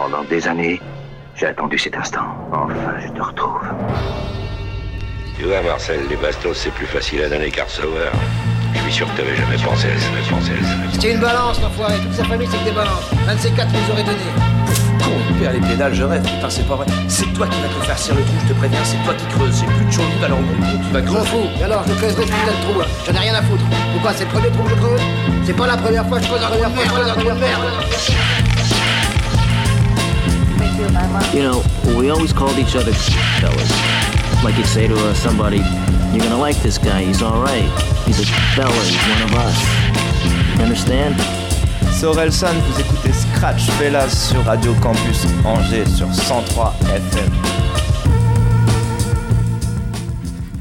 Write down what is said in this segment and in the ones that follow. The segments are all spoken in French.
Pendant des années, j'ai attendu cet instant. Enfin, je te retrouve. Tu vois, Marcel, les bastos, c'est plus facile à donner qu'à recevoir. Je suis sûr que t'avais jamais pensé à ça, jamais pensé à ça. C'était une balance, l'enfoiré. Toute sa famille, c'est que des balances. Un de ces quatre nous aurait donné. Con, père les pédales, je rêve. Putain, c'est pas vrai. C'est toi qui vas te faire cirer le trou, je te préviens, c'est toi qui creuses. J'ai plus de chaud alors mon trou, tu vas Je m'en creuser. fous. Et alors, je creuserai ce putain de trou, là. J'en ai rien à foutre. Pourquoi? C'est le premier trou que je creuse? C'est pas la première fois que je creuse un trou de merde. je creuse un trou de merde. You know, we always called each other fellas. Like you'd say to uh, somebody, you're gonna like this guy, he's alright. He's a fella, he's one of us. You understand? C'est Orelsan, vous écoutez Scratch Fellas sur Radio Campus Angers sur 103 FM.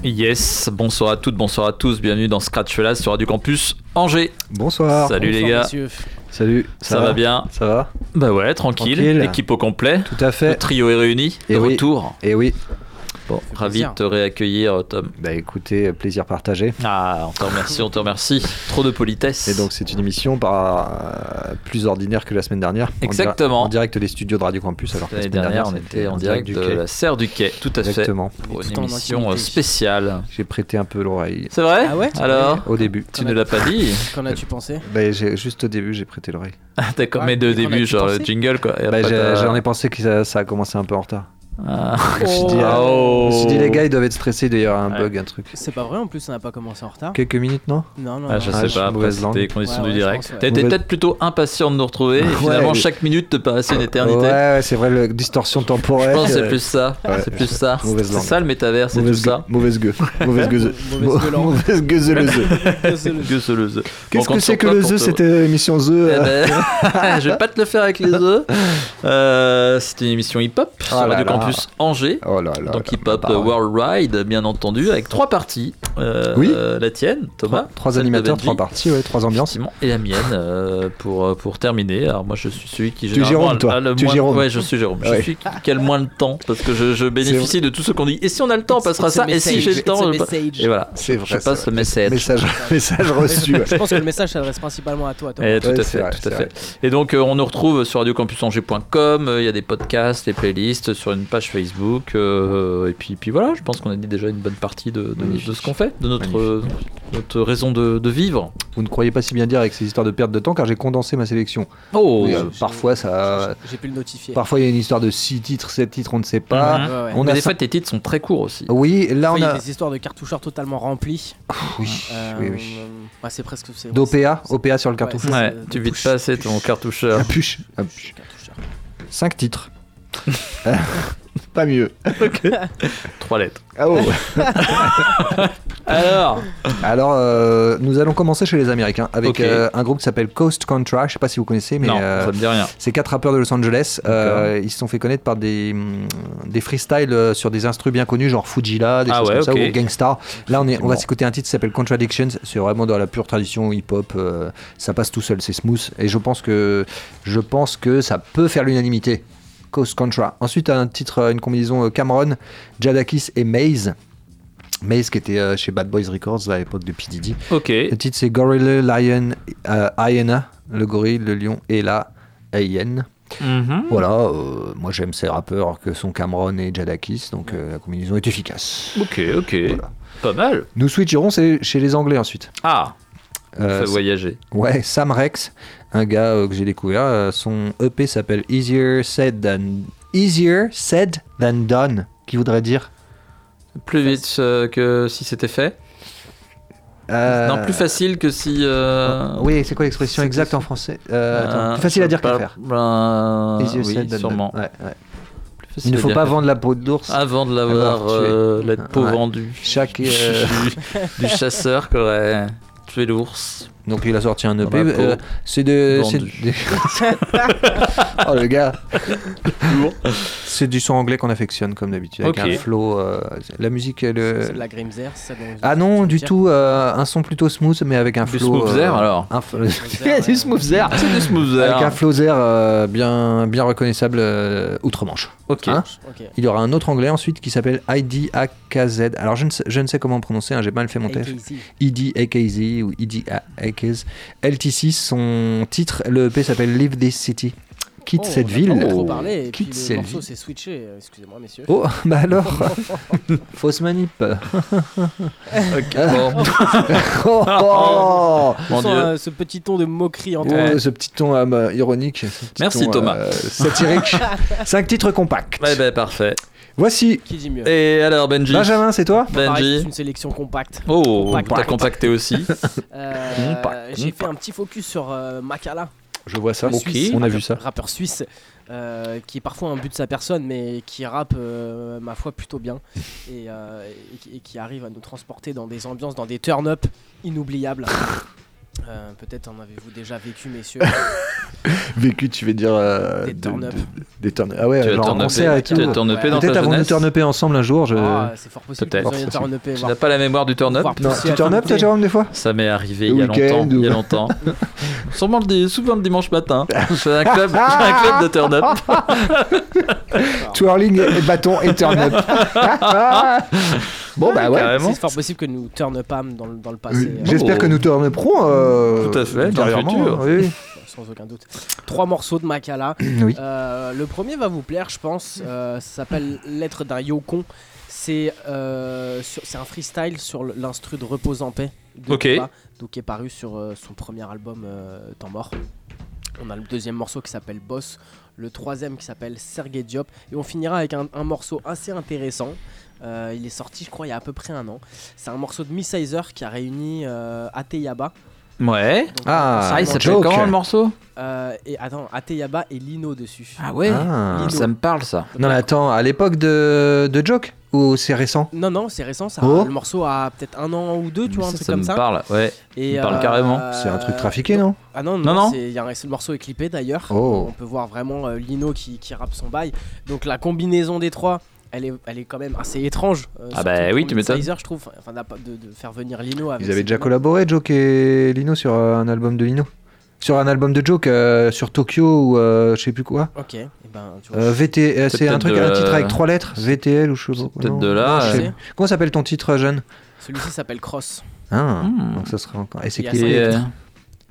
Yes, bonsoir à toutes, bonsoir à tous, bienvenue dans Scratch Fellas sur Radio Campus Angers. Bonsoir. Salut les gars, Salut. ça, va bien Ça va Bah ouais, tranquille, Tranquille. l'équipe au complet, Tout à le fait. trio est réuni, de Et oui. retour. Et oui. Bon, ravi de te réaccueillir Tom. Bah écoutez, plaisir partagé. Ah, on te remercie, on te remercie. Trop de politesse. Et donc c'est une émission par, euh, plus ordinaire que la semaine dernière. En Exactement. dira- En direct des studios de Radio Campus. Alors L'année semaine dernière, on était en direct du de quai. la serre du quai, tout à fait, Exactement. pour une en émission spéciale. J'ai prêté un peu l'oreille C'est vrai Ah ouais Alors au début. Tu ne l'as pas dit Qu'en as-tu pensé? Bah, juste au début, j'ai prêté l'oreille. Ah, D'accord, Ouais, mais de début, genre le jingle quoi. Bah, J'en ai pensé que ça, ça a commencé un peu en retard. Ah. Je me suis dit, Ah, euh, oh. je me suis dit, les gars, ils doivent être stressés d'ailleurs, un Ouais. bug, un truc. C'est pas vrai, en plus, on n'a pas commencé en retard. Quelques minutes, non Non, non, Ah, je non. Ah, sais je pas, après c'était les conditions Ouais, du ouais, direct. je Mauvaise- peut-être plutôt impatient de nous retrouver. et finalement, chaque minute te paraissait une éternité. Ouais, ouais, c'est vrai, le distorsion Je temporelle. pense que c'est euh, plus ça. Ouais. C'est plus ça. C'est ça le métavers, c'est tout ça. mauvaise gueule. Mauvaise gueuse. Mauvaise. Mauvaise gueuseleuse. Gueuseleuse. Qu'est-ce que c'est que le te- cette euh, émission The euh, Eh ben, je vais pas te le faire avec les œufs. Euh, c'est une émission hip-hop sur là Radio là. Campus Angers. Oh là là. Donc bah, ouais. Worldwide, bien entendu, avec trois parties. Euh, Oui. euh, la tienne, Thomas. Trois, animateurs, trois parties, ouais, trois ambiances. Et la mienne euh, pour, euh, pour terminer. Alors moi je suis celui qui Tu Jérôme, toi. a le Tu moins... Jérôme. Ouais je suis Jérôme. Je suis qui, a le moins de temps parce que je, je bénéficie de tout ce qu'on dit. Et si on a le temps on passera ça. Et si j'ai le temps je- Et voilà. C'est Je vrai. passe c'est le message. Message, message reçu. ouais. Je pense que le message s'adresse principalement à toi. toi. Eh, tout Ouais, à fait, vrai, tout à fait. Et donc euh, on nous retrouve sur radiocampusangers.com, euh, il y a des podcasts, des playlists sur une page Facebook, euh, et puis, puis voilà, je pense qu'on a dit déjà une bonne partie de, de- ce qu'on fait, de notre, euh, notre raison de, de vivre. Vous ne croyez pas si bien dire avec ces histoires de perte de temps car j'ai condensé ma sélection. Oh Oui, euh, parfois, ça, J'ai pu le notifier. parfois il y a une histoire de 6 titres, 7 titres, on ne sait pas. Ouais, ouais. On Mais a des fois tes titres sont très courts aussi. Oui, là Enfin, on Il y a a. des histoires de cartoucheurs totalement remplies. Oui, Euh, oui, oui. ouais, c'est presque. c'est- D'OPA, OPA sur le cartouche. Ouais, tu de vides pas assez ton cartoucheur. Un push. Un push. Cartoucheur. 5 titres. pas mieux. Trois lettres. Ah oh. Alors Alors, euh, nous allons commencer chez les Américains avec euh, un groupe qui s'appelle Coast Contra. Je sais pas si vous connaissez, mais Non, euh, ça me dit rien. c'est quatre rappeurs de Los Angeles. Euh, ils se sont fait connaître par des, hum, des freestyles sur des instrus bien connus, genre Fujila, des Ah choses ouais, comme ça, ou Gangstar. Là, on, est, on va s'écouter un titre qui s'appelle Contradictions. C'est vraiment dans la pure tradition hip-hop. euh, ça passe tout seul, c'est smooth. Et je pense que, je pense que ça peut faire l'unanimité. Coast Contra. Ensuite, un titre, euh, une combinaison euh, Cameron, Jadakis et Maze. Maze qui était euh, chez Bad Boys Records à l'époque de P. Diddy. Ok. Le titre c'est Gorilla Lion euh, Hyena, le gorille, le lion et la hyène. Mhm. Voilà, euh, moi j'aime ces rappeurs que sont Cameron et Jadakis, donc la combinaison est efficace. Ok, ok. Voilà. Pas mal. Nous switcherons chez les Anglais ensuite. Ah, Euh, fait voyager. ouais, Sam Rex, un gars euh, que j'ai découvert, euh, son EP s'appelle Easier Said Than Easier Said Than Done, qui voudrait dire Plus vite que si c'était fait. Non, plus facile que si. euh, Oui, c'est quoi l'expression exacte en français attends, Plus facile à dire qu'à faire. ben, Easier oui, said than sûrement. done. Ouais, ouais. Plus facile Il ne faut pas vendre la peau d'ours. Avant de l'avoir, la peau vendue. Chaque, du chasseur qui aurait tué l'ours. Donc il a sorti un EP. Euh, c'est de. c'est oh le gars. c'est du son anglais qu'on affectionne comme d'habitude avec Ok. un flow. euh, la musique. euh, C'est de la Grimzer, c'est ça dont- Ah non, du tout. euh, un son plutôt smooth mais avec un Du flow. smooth euh, air, alors un f- du air, smooth air. C'est du smooth Avec un flow air euh, bien, bien reconnaissable euh, outre-Manche. Ok. Hein Ok. Il y aura un autre anglais ensuite qui s'appelle ID AKZ. Alors je ne sais, je ne sais comment prononcer, hein, j'ai mal fait mon test. ED AKZ ou ED AKZ. LT6, son titre, le EP s'appelle Live This City, quitte Oh, cette ville. pas trop parlé, et puis Quitte le cette morceau ville. s'est switché, euh, excusez-moi messieurs. Oh, bah alors Fausse manip. Bon. oh, oh, Mon Sans, Dieu. euh, ce petit ton de moquerie en Oh, ce petit ton euh, bah, ironique. petit Merci, ton, Thomas. euh, satirique. Cinq titres compacts. Ouais, ben parfait. Voici Qui dit mieux Et alors, Benji Benjamin, c'est toi Pareil, c'est Benji une sélection compacte. Oh, Compact. t'as compacté aussi. Euh, Compact, J'ai fait un petit focus sur euh, Makala, Je vois ça. le Suisse, On a vu ça. rappeur suisse, euh, qui est parfois un but de sa personne, mais qui rappe, euh, ma foi, plutôt bien, et, euh, et qui arrive à nous transporter dans des ambiances, dans des turn-up inoubliables. Euh, Peut-être en avez-vous déjà vécu, messieurs. Vécu, tu veux dire. euh, Des de- turn-up. de- Des turn Ah ouais, Tu genre en concert et tout. turn-upé Peut-être de jeunesse turn-upper ensemble un jour. Je... Ah, c'est fort possible Peut-être. Tu n'as pas la mémoire du turn-up Non, tu turn-up, toi. Jérôme, des fois Ça m'est arrivé il y a longtemps. Il y a longtemps. Sûrement le, souvent le dimanche matin. Je fais un club, un club de turn-up. Twirling et bâton et turn-up. bon, bah ouais. C'est fort possible que nous turn-upâmes dans, le- dans le passé. euh, J'espère Oh. que nous turn-upperons. Euh, Tout à fait, dans le futur. Oui, oui. sans aucun doute. Trois morceaux de Makala. Oui. Euh, le premier va vous plaire, je pense. Euh, ça s'appelle Lettre d'un Yokon. C'est euh, c'est un freestyle sur l'instru de Repose en paix de Ok. Donc qui est paru sur euh, son premier album euh, Temps mort. On a le deuxième morceau qui s'appelle Boss, le troisième qui s'appelle Sergei Diop, et on finira avec un, un morceau assez intéressant. Euh, il est sorti, je crois, il y a à peu près un an. C'est un morceau de Miss Sizer qui a réuni euh, Ateyaba. Ouais. Donc, Ah, euh, Ah, il s'appelle comment le morceau euh, et attends, Ateyaba et Lino dessus. Ah ouais Ah. Ça me parle ça. Non, mais attends, à l'époque de, de Joke Ou c'est récent Non, non, c'est récent. Ça, Oh. Le morceau a peut-être un an ou deux, tu vois, un ça, truc ça comme me ça. parle, ouais. Et, il me parle carrément. C'est un truc trafiqué, non Ah non, Non, non, non. c'est- il y a un- c'est le morceau est clippé d'ailleurs. Oh. On peut voir vraiment euh, Lino qui, qui rappe son bail. Donc la combinaison des trois, elle est, elle est quand même assez étrange. euh, Ah bah oui, tu m'étonnes. Je trouve. Enfin, de, de faire venir Lino avec Ils avaient déjà collaboré, Joke et Lino, sur euh, un album de Lino Sur un album de Joke, euh, sur Tokyo ou euh, je sais plus quoi Ok, et ben tu vois. Euh, VT, euh, C'est un truc, de un titre avec trois lettres, VTL ou je sais pas. peut-être de là, Non, sais euh. Comment s'appelle ton titre jeune? Celui-ci s'appelle Cross. Ah, Hmm. donc ça sera encore. Et c'est qui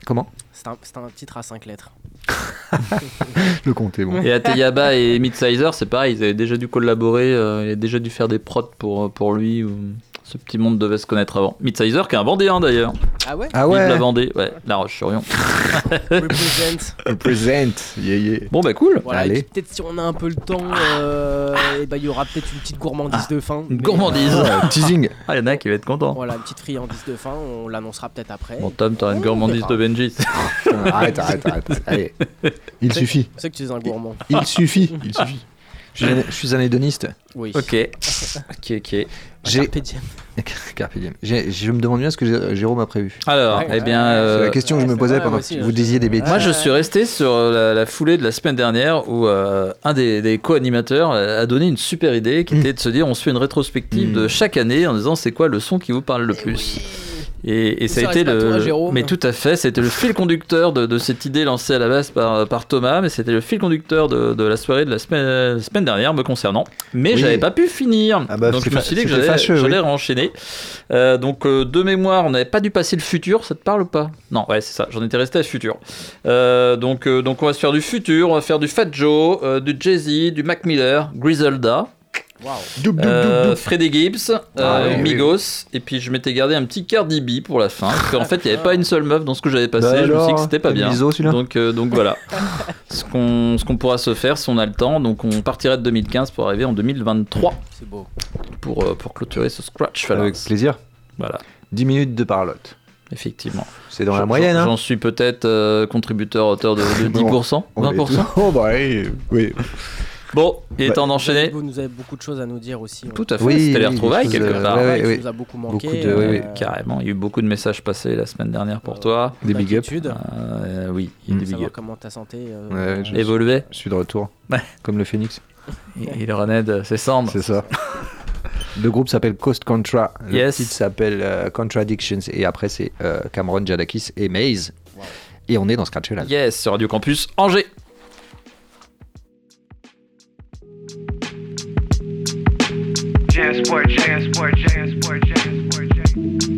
Comment? C'est un, c'est un titre à 5 lettres. Le compte est bon. et Ateyaba et Midsizer, c'est pareil, ils avaient déjà dû collaborer, euh, il a déjà dû faire des prods pour, lui. Ce petit monde devait se connaître avant. Midsizer, qui est un Vendéen d'ailleurs. Ah ouais Ah Vive la ouais Vendée, ouais, La Roche-sur-Yon. Represent. Represent, yeah, yeah. Bon bah cool. Voilà, Allez. et puis peut-être si on a un peu le temps, euh, et ben, il y aura peut-être une petite gourmandise de fin. Une gourmandise. Ah, teasing. Ah, il y en a qui va être content. Voilà, une petite friandise de fin, on l'annoncera peut-être après. Bon, Tom, t'auras une Oh, gourmandise de. Benji. arrête, arrête, arrête. Allez. Il suffit. Sais que tu es un gourmand. Il suffit. Il suffit. Je suis un, je suis un hédoniste. Oui. ok. Ok, ok. J'ai. Carpe diem. Carpe diem. J'ai- Je me demande bien ce que Jé- Jérôme a prévu. Alors, Ouais, eh bien. euh, C'est la question que je me c'est posais vrai, pendant moi que vous je- disiez des bêtises. Moi, je suis resté sur la, la foulée de la semaine dernière où euh, un des, des co-animateurs a donné une super idée qui Mm. était de se dire on se fait une rétrospective Mm. de chaque année en disant c'est quoi le son qui vous parle le plus? Et, et ça a été le. toi, Jérôme. mais tout à fait, c'était le fil conducteur de, de cette idée lancée à la base par, par Thomas, mais c'était le fil conducteur de, de la soirée de la semaine, la semaine dernière me concernant. Mais Oui. j'avais pas pu finir. Ah bah, donc je me suis dit que j'allais oui. enchaîner. Euh, donc euh, de mémoire, on n'avait pas dû passer le futur, ça te parle ou pas? Non, ouais, c'est ça, j'en étais resté à futur. Euh, donc, euh, donc on va se faire du futur, on va faire du Fat Joe, euh, du Jay-Z, du Mac Miller, Griselda, Doup, euh. Freddie Gibbs, euh, Ah oui, oui, Migos, et puis je m'étais gardé un petit Cardi B pour la fin, parce qu'en fait il n'y avait pas une seule meuf dans ce que j'avais passé, Bah je me suis dit que c'était pas bien. biseau, celui-là donc, euh, donc voilà, ce qu'on ce qu'on pourra se faire si on a le temps, donc on partirait de 2015 pour arriver en 2023 C'est beau. pour, euh, pour clôturer ce scratch. Avec plaisir. Voilà, 10 minutes de parlotte. effectivement. C'est dans la J'en- moyenne, hein J'en suis peut-être euh, contributeur à hauteur de, de Bon. 10%, On est 20%. tous- Oh bah oui, oui. Bon, il est Ouais. temps d'enchaîner. Vous nous avez beaucoup de choses à nous dire aussi. Tout à fait, Oui, c'était les retrouvailles quelque euh, part. ouais, Ouais, ouais, qui ouais. nous a beaucoup manqué. Beaucoup de- oui, oui. euh, Carrément, il y a eu beaucoup de messages passés la semaine dernière pour euh, toi. Des big up. d'inquiétude. Euh, oui, il y a des big Savoir up. comment ta santé euh, Ouais, je- Évolué, Je suis de retour. Comme le phénix. il il renaît de ses cendres. C'est ça. Le groupe s'appelle Coast Contra. Le Yes. titre s'appelle euh, Contradictions. Et après, c'est euh, Cameron Jadakis et Maze. Wow. Et on est dans Scratch Live. Yes, sur Radio Campus Angers. transport, transport, transport, transport, transport.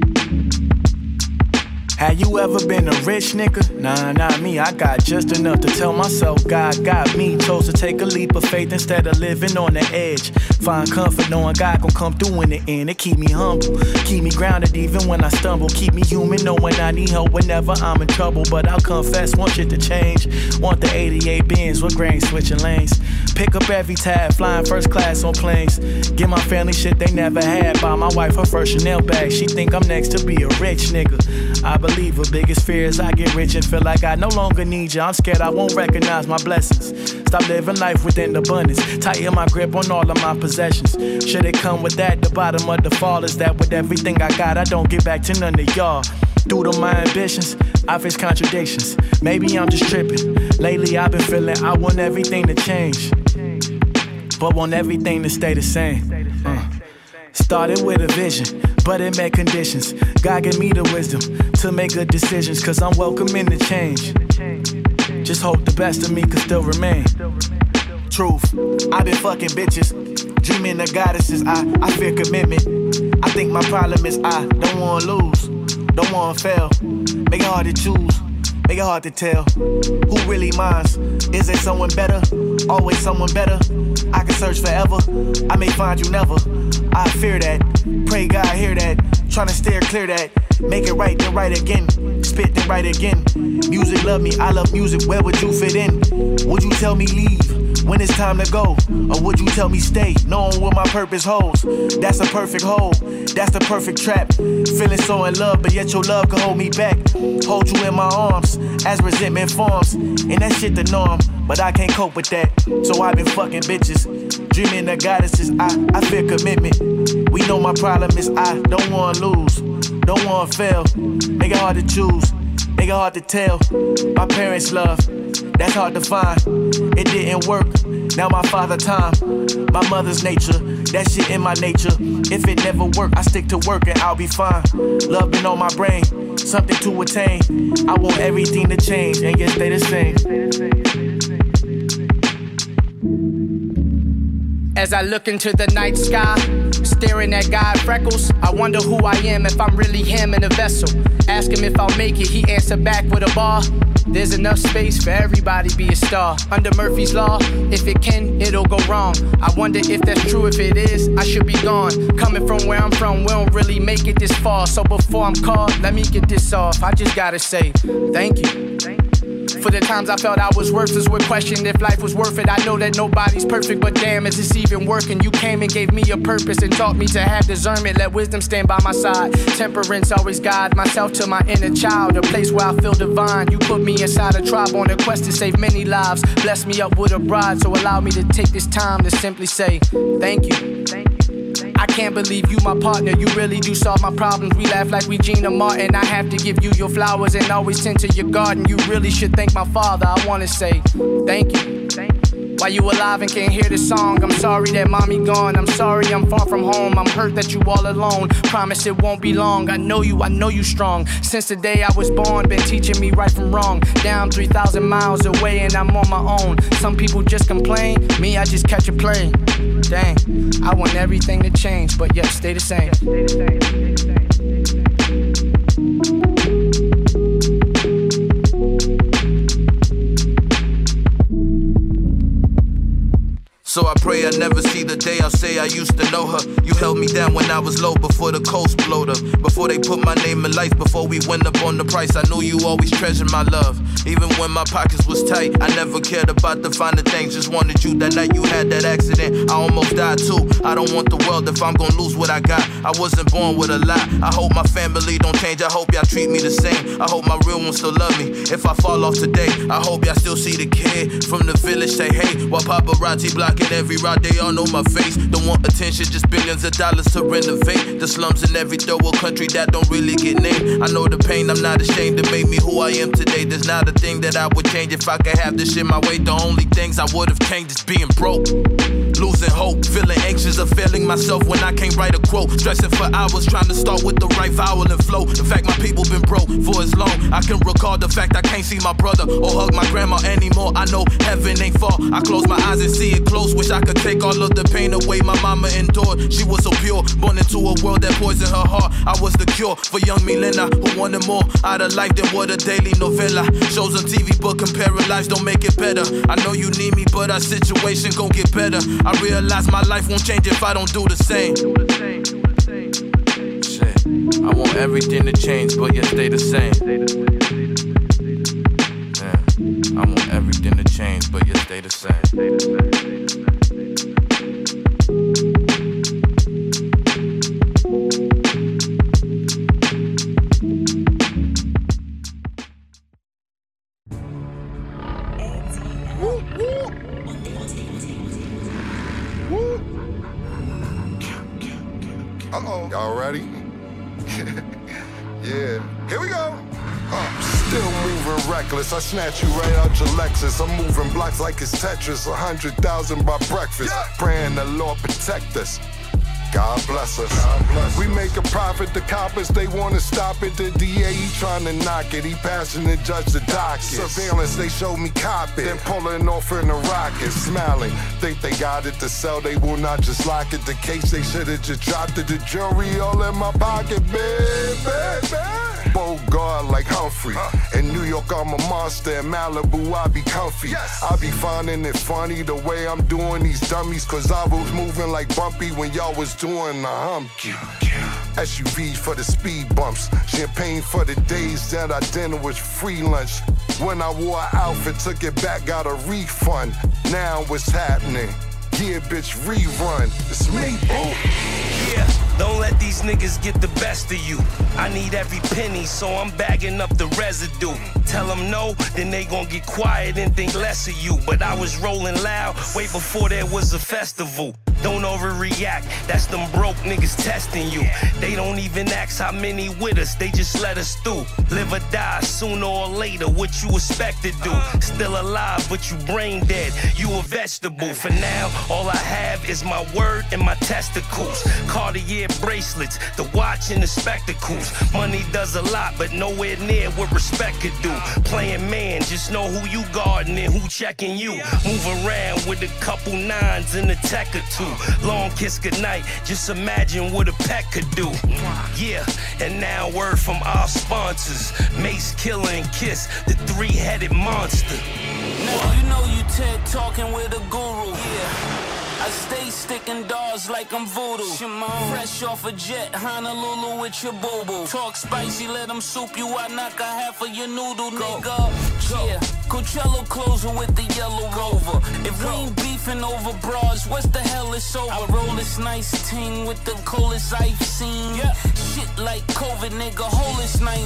Have you ever been a rich nigga? Nah, not me. I got just enough to tell myself God got me. Chose to take a leap of faith instead of living on the edge. Find comfort knowing God gon' come through in the end. It keep me humble, keep me grounded even when I stumble. Keep me human knowing I need help whenever I'm in trouble. But I'll confess, want shit to change. Want the 88 bins with grain switching lanes. Pick up every tab, flying first class on planes. Get my family shit they never had. Buy my wife her first Chanel bag. She think I'm next to be a rich nigga. I believe her biggest fear is I get rich and feel like I no longer need you. I'm scared I won't recognize my blessings. Stop living life within abundance. Tighten my grip on all of my possessions. Should it come with that? The bottom of the fall is that with everything I got, I don't get back to none of y'all. Due to my ambitions, I face contradictions. Maybe I'm just tripping. Lately, I've been feeling I want everything to change but want everything to stay the same. Uh. Started with a vision, but it met conditions. God gave me the wisdom to make good decisions, cause I'm welcoming the change. Just hope the best of me can still remain. Truth, I've been fucking bitches, dreaming of goddesses. I, I fear commitment. I think my problem is I don't wanna lose, don't wanna fail. Make it hard to choose make it hard to tell who really minds. Is there someone better? Always someone better. I can search forever. I may find you never. I fear that. Pray God hear that. Trying to steer clear that. Make it right then right again. Spit then right again. Music love me. I love music. Where would you fit in? Would you tell me leave? When it's time to go? Or would you tell me stay, knowing what my purpose holds? That's a perfect hole, that's the perfect trap. Feeling so in love, but yet your love can hold me back. Hold you in my arms as resentment forms, and that shit the norm. But I can't cope with that, so I've been fucking bitches. Dreaming of goddesses, I, I fear commitment. We know my problem is I don't wanna lose, don't wanna fail. It hard to choose, it hard to tell. My parents' love that's hard to find. It didn't work. Now my father time, my mother's nature. That shit in my nature. If it never work, I stick to work and I'll be fine. Love been on my brain, something to attain. I want everything to change and yet stay the same. As I look into the night sky, staring at God freckles, I wonder who I am if I'm really him in a vessel. Ask him if I'll make it, he answer back with a bar. There's enough space for everybody be a star. Under Murphy's Law, if it can, it'll go wrong. I wonder if that's true. If it is, I should be gone. Coming from where I'm from, we don't really make it this far. So before I'm called, let me get this off. I just gotta say thank you. For the times I felt I was worthless, would question if life was worth it. I know that nobody's perfect, but damn, is this even working? You came and gave me a purpose and taught me to have discernment. Let wisdom stand by my side. Temperance always guide myself to my inner child, a place where I feel divine. You put me inside a tribe on a quest to save many lives. Bless me up with a bride, so allow me to take this time to simply say thank you. Can't believe you, my partner. You really do solve my problems. We laugh like we Gina Martin. I have to give you your flowers and always tend to your garden. You really should thank my father. I wanna say thank you. Why you alive and can't hear the song? I'm sorry that mommy gone. I'm sorry I'm far from home. I'm hurt that you all alone. Promise it won't be long. I know you, I know you strong. Since the day I was born, been teaching me right from wrong. Down 3,000 miles away and I'm on my own. Some people just complain. Me, I just catch a plane. Dang, I want everything to change, but yet stay the same. So I pray I never see the day I'll say I used to know her. You held me down when I was low before the coast blowed up. Before they put my name in life, before we went up on the price, I knew you always treasured my love. Even when my pockets was tight, I never cared about the finer things. Just wanted you that night you had that accident. I almost died too. I don't want the world if I'm gonna lose what I got. I wasn't born with a lot. I hope my family don't change. I hope y'all treat me the same. I hope my real ones still love me. If I fall off today, I hope y'all still see the kid from the village say hey while paparazzi blocking in every ride, they all know my face. Don't want attention, just billions of dollars to renovate. The slums in every third world country that don't really get named. I know the pain, I'm not ashamed to make me who I am today. There's not a thing that I would change if I could have this shit my way. The only things I would have changed is being broke. Losing hope, feeling anxious of failing myself when I can't write a quote. Stressing for hours, trying to start with the right vowel and flow. In fact, my people been broke for as long. I can recall the fact I can't see my brother or hug my grandma anymore. I know heaven ain't far. I close my eyes and see it close wish I could take all of the pain away my mama endured. She was so pure, born into a world that poisoned her heart. I was the cure for young Milena who wanted more out of life than what a daily novella. Shows on TV, but comparing lives don't make it better. I know you need me, but our situation gon' get better. Realize my life won't change if I don't do the same. Shit, I want everything to change, but yet stay the same. I want everything to change, but yet stay the Uh I snatch you right out your Lexus. I'm moving blocks like it's Tetris. A hundred thousand by breakfast. Praying the Lord protect us. God bless us. We make a profit. The coppers they wanna stop it. The DA he trying to knock it. He passing the judge the docket. Surveillance they show me cop it. Then pulling off in a rocket, smiling. Think they got it to sell. They will not just lock it. The case they should have just dropped it. The jury all in my pocket, baby. Bogart like Humphrey. In New York, I'm a monster. In Malibu, I be comfy. I be finding it funny the way I'm doing these dummies. Cause I was moving like Bumpy when y'all was doing the humpy. SUVs for the speed bumps. Champagne for the days that our dinner was free lunch. When I wore an outfit, took it back, got a refund. Now what's happening? Yeah, bitch, rerun. It's me, boo. Yeah, don't let these niggas get the best of you. I need every penny, so I'm bagging up the residue. Tell them no, then they gon' get quiet and think less of you. But I was rolling loud way before there was a festival. Don't overreact, that's them broke niggas testing you. They don't even ask how many with us, they just let us through. Live or die sooner or later, what you expect to do. Still alive, but you brain dead, you a vegetable. For now, all I have is my word and my testicles. Cartier bracelets, the watch and the spectacles. Money does a lot, but nowhere near what respect could do. Playing man, just know who you guarding and who checking you. Move around with a couple nines and a tech or two. Long kiss goodnight, just imagine what a pet could do. Yeah, and now word from our sponsors Mace, Killer, and Kiss, the three headed monster. Now you know you TED talking with a guru. Yeah. I stay sticking doors like I'm voodoo. Fresh off a jet, Honolulu with your boo boo. Talk spicy, let them soup you. I knock a half of your noodle, nigga. Yeah, Coachella closing with the yellow rover. If we ain't beefing over bras, what's the hell is over? I roll this nice ting with the coldest I've seen. Yeah. Shit like COVID, nigga, hold this 19.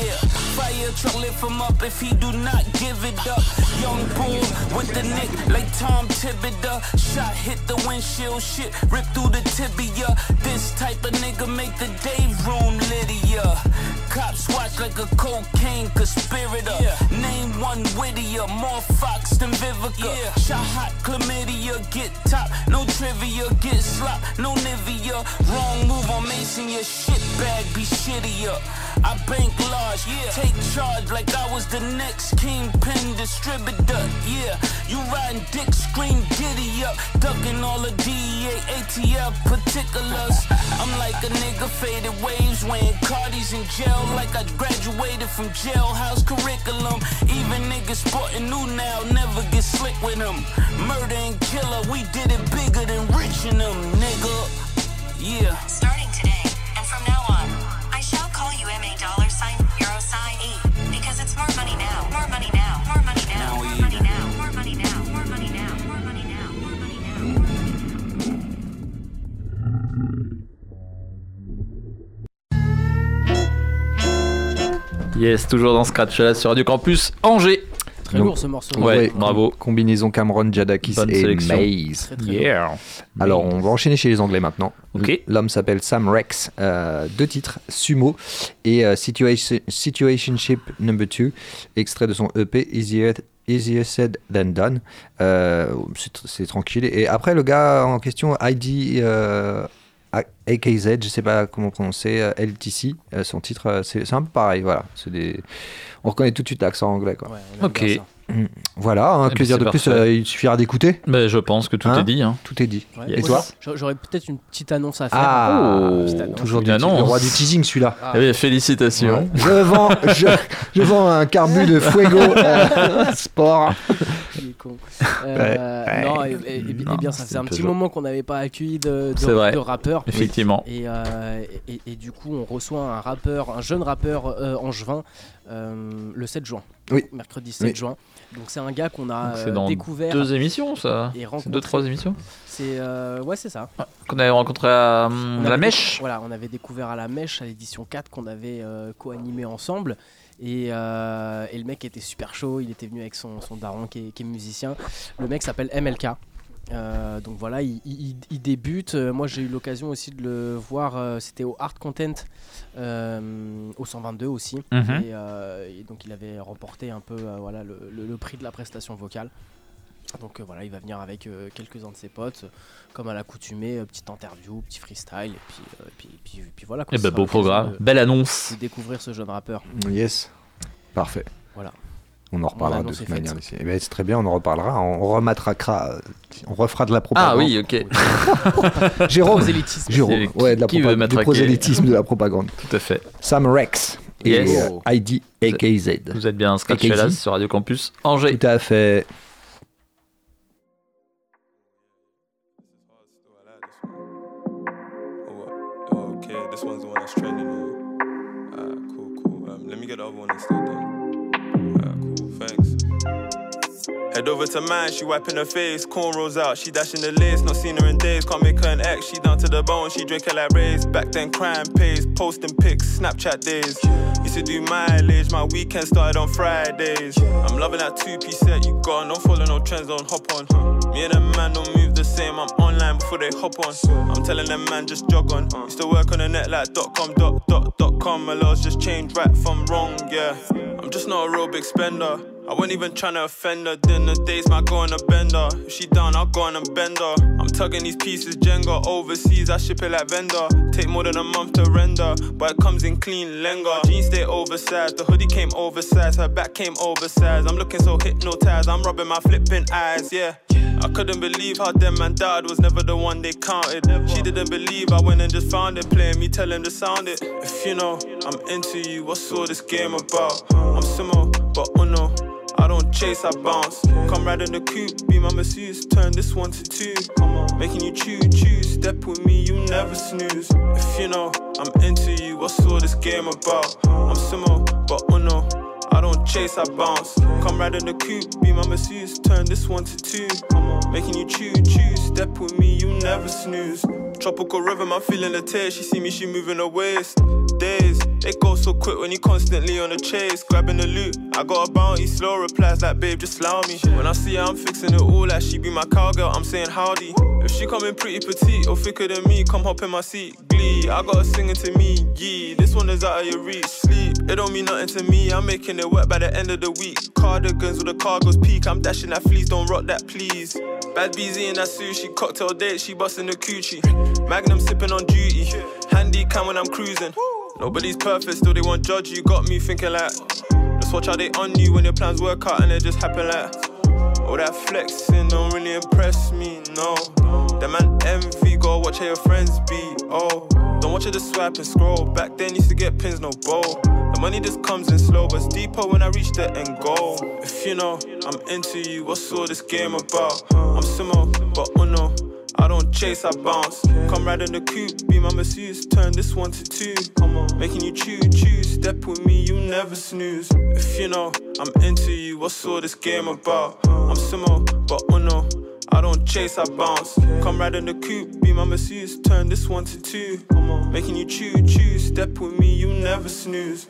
Yeah, fire truck lift him up if he do not give it up. Young bull with the nick like Tom Thibodeau. Shot hit the windshield, shit rip through the tibia. This type of nigga make the day room Lydia. Cops watch like a cocaine conspirator. Name one Whittier, more Fox than Vivica. Shot hot chlamydia, get top, no trivia, get slop, no Nivea. Wrong move on Mason, your shit bag be shittier. I bank large, yeah. Take charge like I was the next kingpin distributor. Yeah, you riding dick, scream giddy up, ducking all the DEA ATF particulars. I'm like a nigga faded waves, wearing Cardi's in jail like I graduated from jailhouse curriculum. Even niggas sporting new now, never get slick with them. Murder and killer, we did it bigger than rich in them, nigga. Yeah. Starting Yes, toujours dans Scratch là sur Radio Campus Angers. Très lourd, ce morceau. Ouais, Ouais, bravo. Combinaison Cameron, Jadakis Bonne et sélection. Maze. Très, très Yeah. Alors, on va enchaîner chez les Anglais maintenant. Ok. L'homme s'appelle Sam Rex. euh, deux titres, Sumo et euh, Situation, Situationship Number 2, extrait de son EP Easier, Easier Said Than Done. Euh, c'est tranquille. Et après, le gars en question, ID. AKZ, je sais pas comment prononcer, euh, LTC, euh, son titre, euh, c'est un peu pareil, voilà. C'est des... On reconnaît tout de suite l'accent anglais, quoi. Ouais, Ok. ça. Voilà, un Eh ben, plaisir c'est de plus, euh, il suffira d'écouter. Mais je pense que tout Hein est dit. hein. Tout est dit. Ouais, Et toi j'a- J'aurais peut-être une petite annonce à faire. Ah, annonce. toujours Une du, annonce. le roi du teasing celui-là. Ah. Eh bien, félicitations. Je vends, je, je vends un carbu de Fuego euh, Sport. Il est con. Euh, Ouais. Non, et, et- et- et Non, bien, ça faisait un petit moment qu'on n'avait pas accueilli de, rappeurs. Effectivement. Et, euh, et, et du coup, on reçoit un rappeur, un jeune rappeur euh, angevin euh, le 7 juin. Oui. Mercredi 7 Oui. juin. Donc c'est un gars qu'on a euh, C'est dans découvert. deux émissions, ça. et deux, trois émissions. C'est euh, ouais, c'est ça. Qu'on avait rencontré à la mèche. Voilà, on avait découvert à la mèche à l'édition 4 qu'on avait euh, co-animé ensemble. Et, euh, et le mec était super chaud, il était venu avec son, son daron qui est, qui est musicien. Le mec s'appelle MLK. Euh, donc voilà, il, il- il débute. Euh, Moi j'ai eu l'occasion aussi de le voir, euh, c'était au Art Content, euh, au 122 aussi. Mhm. et, et donc il avait remporté un peu voilà, le, le- le prix de la prestation vocale. Donc euh, voilà, il va venir avec euh, quelques-uns de ses potes, euh, comme à l'accoutumée, euh, petite interview, petit freestyle, et puis, euh, et puis, et puis, et puis voilà. quoi, Eh ce ben, beau programme. de- Belle annonce. De découvrir ce jeune rappeur. Yes. Parfait. Voilà. On en reparlera de annonce toute manière ici. Eh ben, c'est très bien, on en reparlera. On rematraquera. On refera de la Ah propagande. oui, ok. Jérôme. Prosélytisme. Jérôme. Ouais, de la qui veut du prosélytisme de la propagande. Tout à fait. Sam Rex et Yes. Heidi AKZ. Vous êtes bien AKZ. Fellas sur Radio Campus Angers. Tout à fait. Head over to mine, she wiping her face, cornrows out, she dashing the lace, not seen her in days, can't make her an ex, she down to the bone, she drinking like rays, back then crime pays, posting pics, Snapchat days, used to do mileage, my weekend started on Fridays, I'm loving that two-piece set you got, don't follow no trends, don't hop on, me and the man don't move the same, I'm online before they hop on, I'm telling them man just jog on, used to work on the net like dot com, dot, dot, dot com, my laws just changed right from wrong, yeah, I'm just not a real big spender, I wasn't even trying to offend her. Then the days might go on a bender. If she down, I'll go on and bend her. I'm tugging these pieces Jenga overseas. I ship it like vendor. Take more than a month to render, but it comes in clean lenga. Jeans stay oversized. The hoodie came oversized. Her back came oversized. I'm looking so hypnotized. I'm rubbing my flipping eyes. Yeah. I couldn't believe how them man died was never the one they counted. She didn't believe I went and just found it, playing me, tell him to sound it. If you know I'm into you, what's all this game about? I'm similar, but oh no. I don't chase, I bounce. Come ride in the coupe, be my masseuse. Turn this one to two. Making you chew, chew. Step with me, you never snooze. If you know I'm into you, what's all this game about? I'm similar, but oh no. I don't chase, I bounce. Come ride in the coupe, be my masseuse. Turn this one to two. Making you chew, chew. Step with me, you never snooze. Tropical rhythm, I'm feeling the tears. She see me, she moving her waist. Days, they go so quick when you constantly on the chase. Grabbing the loot, I got a bounty. Slow replies like, babe, just allow me. When I see her, I'm fixing it all like she be my cowgirl. I'm saying howdy. If she coming pretty petite or thicker than me, come hop in my seat. Glee, I got her singing to me. Yeah, this one is out of your reach. Sleep, it don't mean nothing to me. I'm making it work by the end of the week. Cardigans with the cargo's peak. I'm dashing that fleece, don't rock that, please. Bad BZ in that sushi, cocktail date, she busting the coochie. Magnum sipping on duty, handy cam when I'm cruising. Nobody's perfect, still they won't judge you. Got me thinking like, just watch how they on you when your plans work out and it just happen like. All that flexing don't really impress me, no. That man envy, go watch how your friends be, oh. Don't watch it just swipe and scroll. Back then used to get pins, no bowl. The money just comes in slow, but it's deeper when I reach the end goal. If you know I'm into you, what's all this game about? I'm similar, but oh no. I don't chase, I bounce. Come ride in the coupe, be my masseuse. Turn this one to two. Come on, Making you chew, chew. Step with me, you never snooze. If you know I'm into you, what's all this game about? I'm similar, but oh no. I don't chase, I bounce. Come ride in the coupe, be my masseuse. Turn this one to two. Making you chew, chew. Step with me, you never snooze.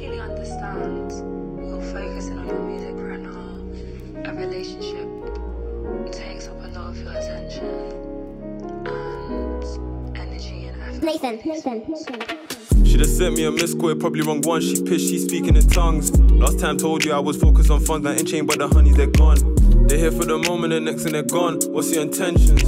Completely understand you're focusing on your music right now. A relationship takes up a lot of your attention and energy and effort. Nathan, Nathan, Nathan. She just sent me a missed call, probably wrong one. She pissed, she speaking in tongues. Last time told you I was focused on funds, that ain't chain, but the honeys they're gone. They're here for the moment, and next thing they're gone. What's your intentions?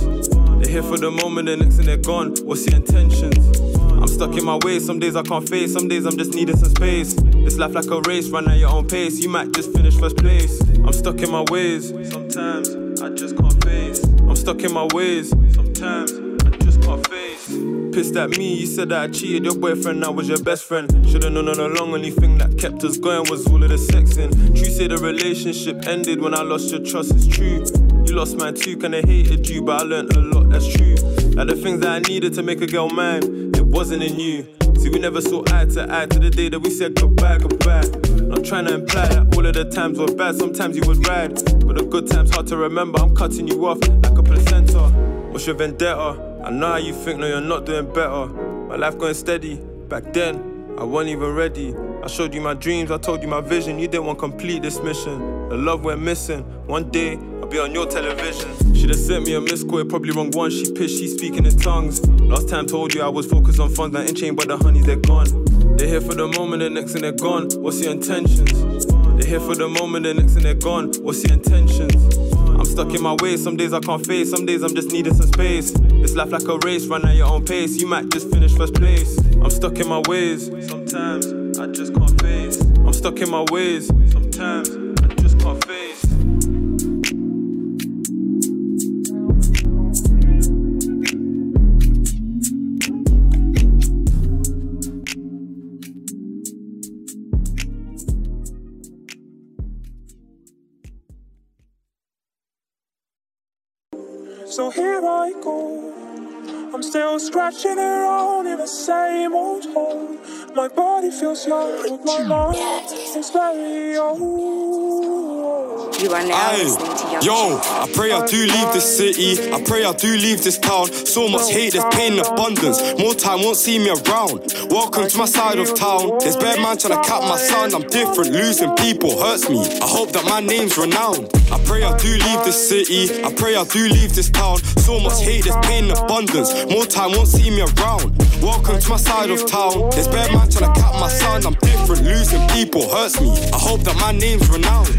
They're here for the moment, and next thing they're gone. What's your intentions? I'm stuck in my ways, some days I can't face, some days I'm just needing some space. This life like a race, run at your own pace, you might just finish first place. I'm stuck in my ways, sometimes I just can't face. I'm stuck in my ways, sometimes I just can't face. Pissed at me, you said that I cheated your boyfriend, I was your best friend. Should've known all along, only thing that kept us going was all of the sexing. True say the relationship ended when I lost your trust, it's true. You lost mine too, kinda hated you, but I learned a lot, that's true. Like the things that I needed to make a girl mine, wasn't in you. See, we never saw eye to eye to the day that we said goodbye, goodbye. Not trying to imply that all of the times were bad, sometimes you would ride. But the good times hard to remember, I'm cutting you off like a placenta. What's your vendetta? I know how you think, no, you're not doing better. My life going steady, back then, I wasn't even ready. I showed you my dreams, I told you my vision, you didn't want to complete this mission. The love we're missing, one day be on your television. She'd have sent me a missed call, probably wrong one. She pissed, she speaking in tongues. Last time told you I was focused on funds, not in chain, but the honeys they're gone. They're here for the moment, the next thing they're gone. What's your intentions? They're here for the moment, the next thing they're gone. What's your intentions? I'm stuck in my ways, some days I can't face, some days I'm just needing some space. This life like a race, run at your own pace, you might just finish first place. I'm stuck in my ways, sometimes I just can't face. I'm stuck in my ways, sometimes So here I go. I'm still scratching around in the same old hole. My body feels young, but my mind is very old. You are now Aye, listening to Young yo, I pray I do leave this city. I pray I do leave this town. So much hate, there's pain in abundance. More time won't see me around. Welcome to my side of town. There's bad man trying to cap my sound. I'm different, losing people hurts me. I hope that my name's renowned. I pray I do leave this city. I pray I do leave this town. So much hate, there's pain in abundance. More time won't see me around. Welcome to my side of town. There's bad man trying to cap my sound. I'm different, losing people hurts me. I hope that my name's renowned.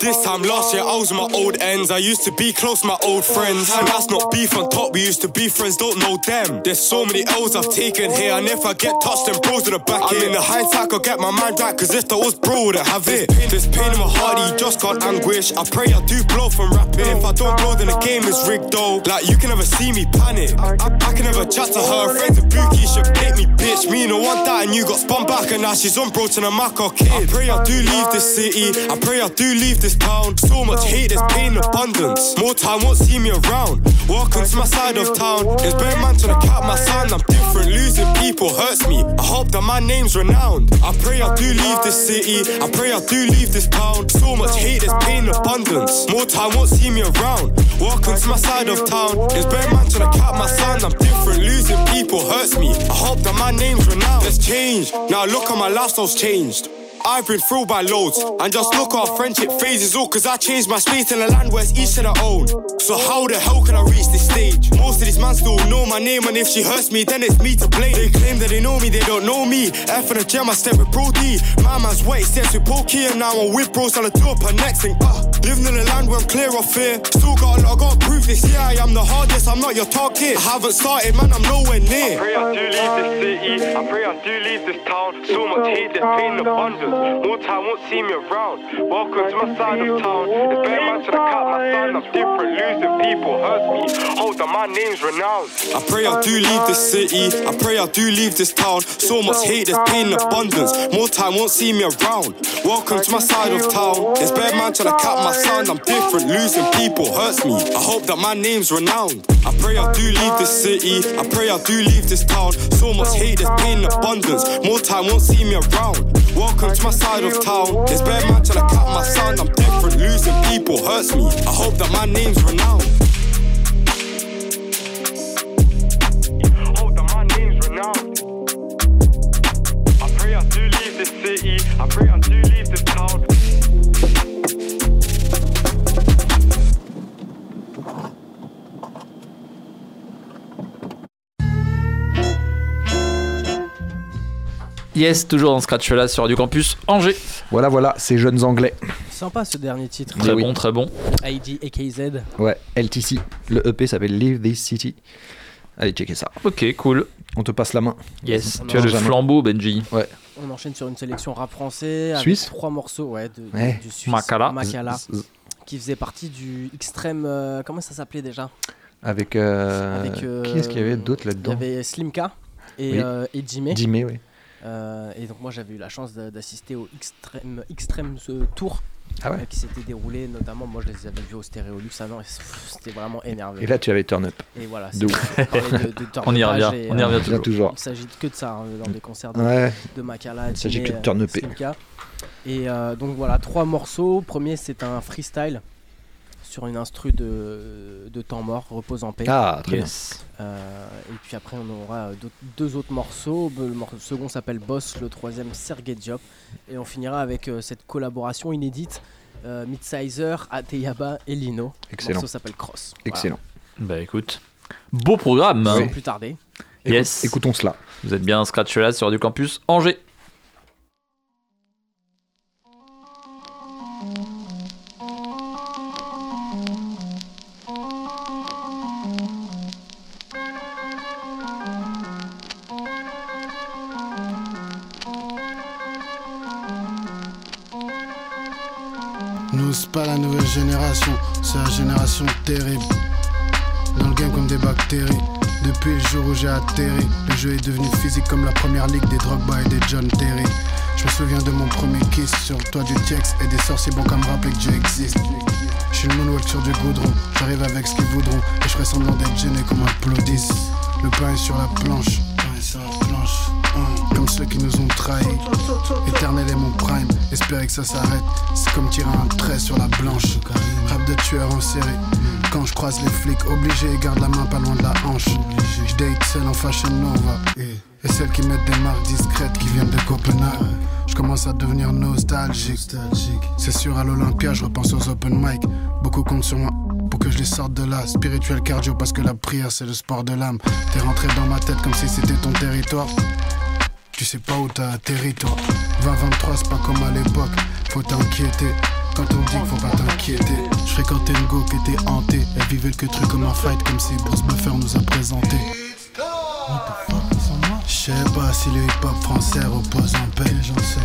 This time last year I was with my old ends. I used to be close my old friends. And that's not beef on top, we used to be friends, don't know them. There's so many L's I've taken here, and if I get touched, then bros to the back. I'm in the high tack, I'll get my mind right, cause if that was bro, would have it. There's pain in my heart, you just can't anguish. I pray I do blow from rapping. If I don't blow, then the game is rigged though. Like you can never see me panic. I, I can never chat to her. Friends blue key should hate me, bitch. Me no want that, and you got spun back, and now she's on bro to the Mac or kid. I pray I do leave this city. I pray I do leave this town. So much hate, there's pain in abundance. More time won't see me around. Welcome to my side of town. There's bad man trying to cap my sound. I'm different, losing people hurts me. I hope that my name's renowned. I pray I do leave this city. I pray I do leave this town. So much hate, there's pain in abundance. More time won't see me around. Welcome to my side of town. There's bad man trying to cap my sound. I'm different, losing people hurts me. I hope that my name's renowned. There's change. Now look how my lifestyle's changed. I've been through by loads, and just look our friendship phases all cause I changed my space in a land where it's each to their own. So how the hell can I reach this stage? Most of these man still know my name, and if she hurts me, then it's me to blame. They claim that they know me, they don't know me. F in the gym, I step with Pro D. My man's wet, steps with Pokey, and now I'm with bros on the do up next thing. Uh, living in a land where I'm clear of fear. Still got a lot, I gotta prove this. Yeah, I am the hardest, I'm not your target. I haven't started, man, I'm nowhere near. I pray I do leave this city. I pray I do leave this town. So much hate, there's pain in More time won't see me around. Welcome to my side of town. It's better man to the cut my son. I'm different, losing people hurts me. Hold on, my name's renowned. I pray I do leave this city. I pray I do leave this town. So much hate, there's pain in abundance. More time won't see me around. Welcome to my side of town. There's bad man to cap my sound. I'm different, losing people hurts me. I hope that my name's renowned. I pray I do leave this city. I pray I do leave this town. So much hate, there's pain in abundance. More time won't see me around. Welcome to my side of town. There's bad man trying to cut my sound. I'm different, losing people hurts me. I hope that my name's renowned. Hold on, my name's renowned. I pray Yes, toujours dans Scratch là sur Radio Campus Angers. Voilà, voilà, ces jeunes anglais. Sympa ce dernier titre. Très Oui. bon, très bon. ID AKZ. Ouais, LTC. Le EP s'appelle Leave This City. Allez, checker ça. Ok, cool. On te passe la main. Yes, On tu as le jamais. flambeau, Benji. Ouais. On enchaîne sur une sélection rap français avec Suisse trois morceaux ouais, de, Ouais. du Suisse Makala. Makala, qui faisait partie du extrême. euh, comment ça s'appelait déjà Avec. euh, Avec, euh, Qui est-ce qu'il y avait d'autres Il y là-dedans avait Slimka et, Oui. euh, et Jimmy. Jimmy, oui. Euh, et donc moi j'avais eu la chance d'a- d'assister au extrême, extrême euh, tour Ah ouais. euh, qui s'était déroulé notamment moi je les avais vus au Stéréolux avant et c'était vraiment énervé. Et là, tu avais Turn Up. Et voilà, De on de- y revient, et, on y revient Bien toujours. Il s'agit que de ça hein, dans des concerts de, Ouais. de Makala, Il s'agit que de turn-upper. Slimka. Et euh, donc voilà, trois morceaux. Premier c'est un freestyle sur une instru de, de temps mort, repose en paix. Ah, très Yes. Euh, et puis après, on aura deux autres morceaux. Le, second s'appelle Boss, le troisième Sergei Diop. Et on finira avec euh, cette collaboration inédite euh, Midsizer, Ateyaba et Lino. Excellent. Le morceau s'appelle Cross. Voilà. Excellent. Bah écoute, beau programme. Sans plus tarder. Yes. Écoutons cela. Vous êtes bien Scratch là sur du campus Angers. Pas la nouvelle génération, c'est la génération terrible. Dans le game comme des bactéries. Depuis le jour où j'ai atterri, le jeu est devenu physique comme la première ligue des Drogba et des John Terry. Je me souviens de mon premier kiss sur le toit du Tiex et des sorciers bons comme rappeler que Dieu existe. Je suis le moonwalk sur du goudron, j'arrive avec ce qu'ils voudront et je ferai semblant d'être gêné comme un applaudisse. Le pain est sur la planche, ceux qui nous ont trahis. Éternel est mon prime, espérer que ça s'arrête. C'est comme tirer un trait sur la blanche. Rap de tueur en série. Quand je croise les flics, obligé, garde la main pas loin de la hanche. Je date celle en fashion nova. Et celles qui mettent des marques discrètes qui viennent de Copenhague. Je commence à devenir nostalgique. C'est sûr, à l'Olympia, je repense aux open mic. Beaucoup comptent sur moi pour que je les sorte de là. Spirituel cardio, parce que la prière, c'est le sport de l'âme. T'es rentré dans ma tête comme si c'était ton territoire. Tu sais pas où t'as atterri toi. 20-23 c'est pas comme à l'époque. Faut t'inquiéter. Quand on dit faut pas t'inquiéter. Je fréquentais une go qui était hantée. Elle vivait le que truc comme un fight Comme si Bruce Buffer nous a présenté. Je sais pas si le hip-hop français repose en paix J'en sais.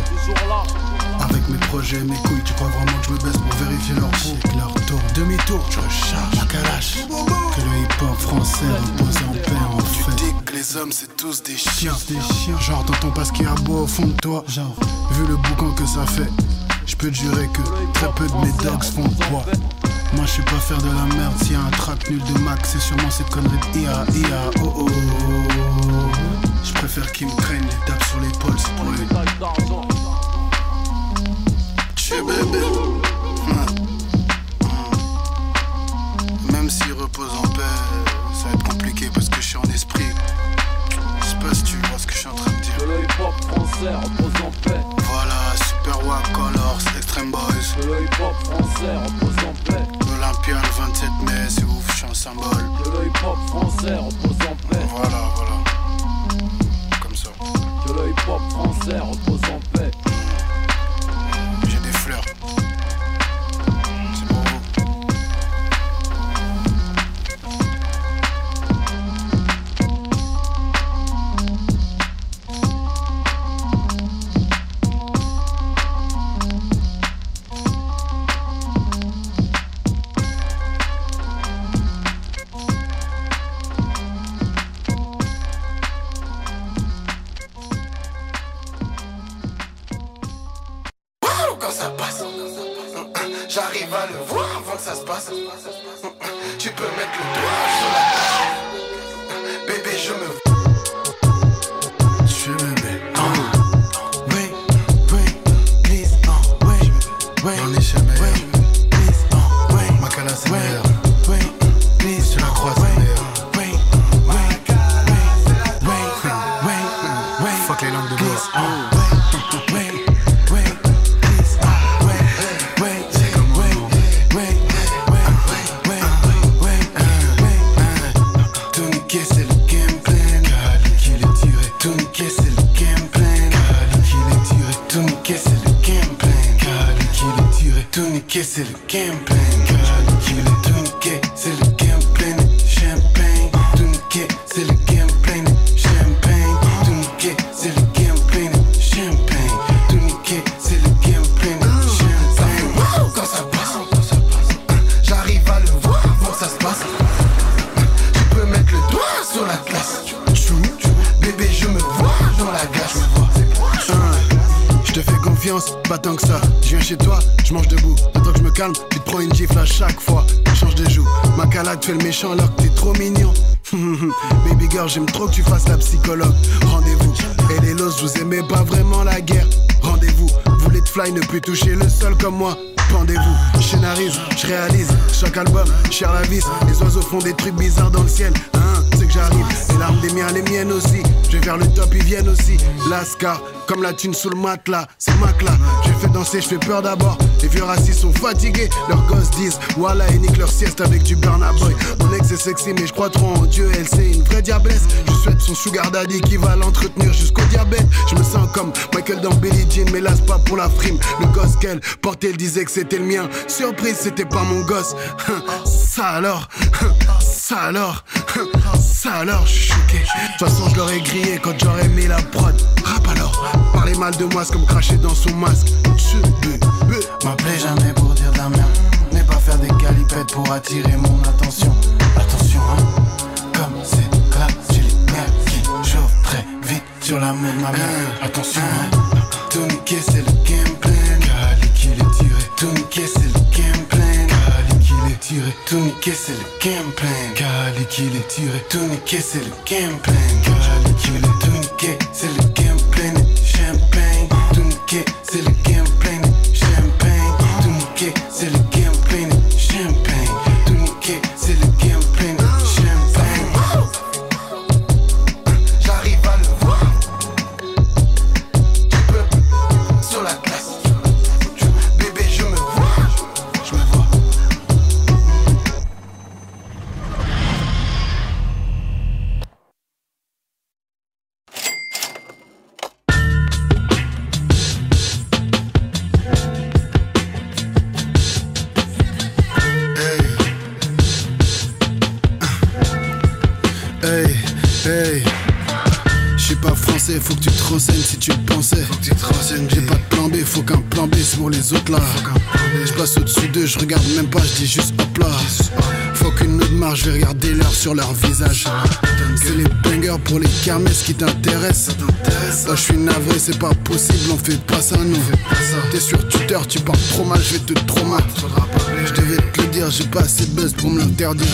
Avec mes projets et mes couilles Tu crois vraiment que je me baisse pour vérifier leur peau? Leur tour. Demi-tour. Je recharge. Ma calache Que le hip-hop français repose en paix les hommes c'est tous des chiens. Des chiens Genre t'entends pas ce qu'il y a beau au fond de toi. Genre. Vu le boucan que ça fait Je peux te jurer que très peu de mes dogs font quoi moi. Je suis pas faire de la merde. S'il y a un track nul de Max C'est sûrement cette connerie de IA IA oh oh Je préfère qu'ils me craignent Les tapes sur l'épaule c'est pour les Tchè bébé. Même s'il repose en paix Ça va être compliqué parce que je suis en esprit. sais pas si tu vois ce que je suis en train de dire Que le hip-hop français repose en paix. Voilà, Super Wack Colors, Extreme Boys Que le hip-hop français repose en paix. Olympia le 27 mai, c'est ouf, je suis un symbole Que le hip-hop français repose en paix. Voilà, voilà Comme ça Que le hip-hop français repose en paix. J'ai des fleurs still camping. J'aime trop que tu fasses la psychologue. Rendez-vous, et les los, vous aimez pas vraiment la guerre. Rendez-vous, vous les fly ne plus toucher le sol comme moi. Pendez-vous, je scénarise, je réalise. Chaque album, cher la vis. Les oiseaux font des trucs bizarres dans le ciel. Hein, c'est que j'arrive. Les larmes des miens, les miennes aussi. Je vais vers le top, ils viennent aussi. Lascar, comme la thune sous le matelas. C'est Mac Je fais peur d'abord. Les vieux racistes sont fatigués. Leurs gosses disent, voilà, et nique leur sieste avec du Burna Boy. Mon ex est sexy, mais je crois trop en Dieu. Elle, c'est une vraie diablesse. Je souhaite son sugar daddy qui va l'entretenir jusqu'au diabète. Je me sens comme Michael dans Billie Jean, mais là, pas pour la frime. Le gosse qu'elle portait, elle disait que c'était le mien. Surprise, c'était pas mon gosse. Ça alors, ça alors, ça alors, je suis choqué. De toute façon, je l'aurais grillé quand j'aurais mis la prod. Rap alors, parler mal de moi, c'est comme cracher dans son masque. M'appeler jamais pour dire de la merde. Mais pas faire des galipettes pour attirer mon attention. Attention, hein, comme c'est là, j'ai les nerfs qui chauffent très vite sur la main de ma mère. Attention, hein, tout niquer, c'est le gameplay. Cali qui est tiré. Tout niquer, c'est Tout niquer, c'est le gameplay. Cali qui est tiré. Tout niquer, c'est le gameplay. Cali qui est tout niquer, c'est le gameplay. Champagne. Tout niquer, c'est le. Champagne. Les. Je passe au-dessus d'eux, je regarde même pas, je dis juste hop là. Faut qu'une autre marche, je vais regarder l'heure sur leur visage. C'est les bangers pour les kermesses qui t'intéressent. Là, je suis navré, c'est pas possible, on fait pas ça nous. T'es sur Twitter, tu parles trop mal, je vais te traumat. Je devais te j'ai pas assez de buzz pour me l'interdire.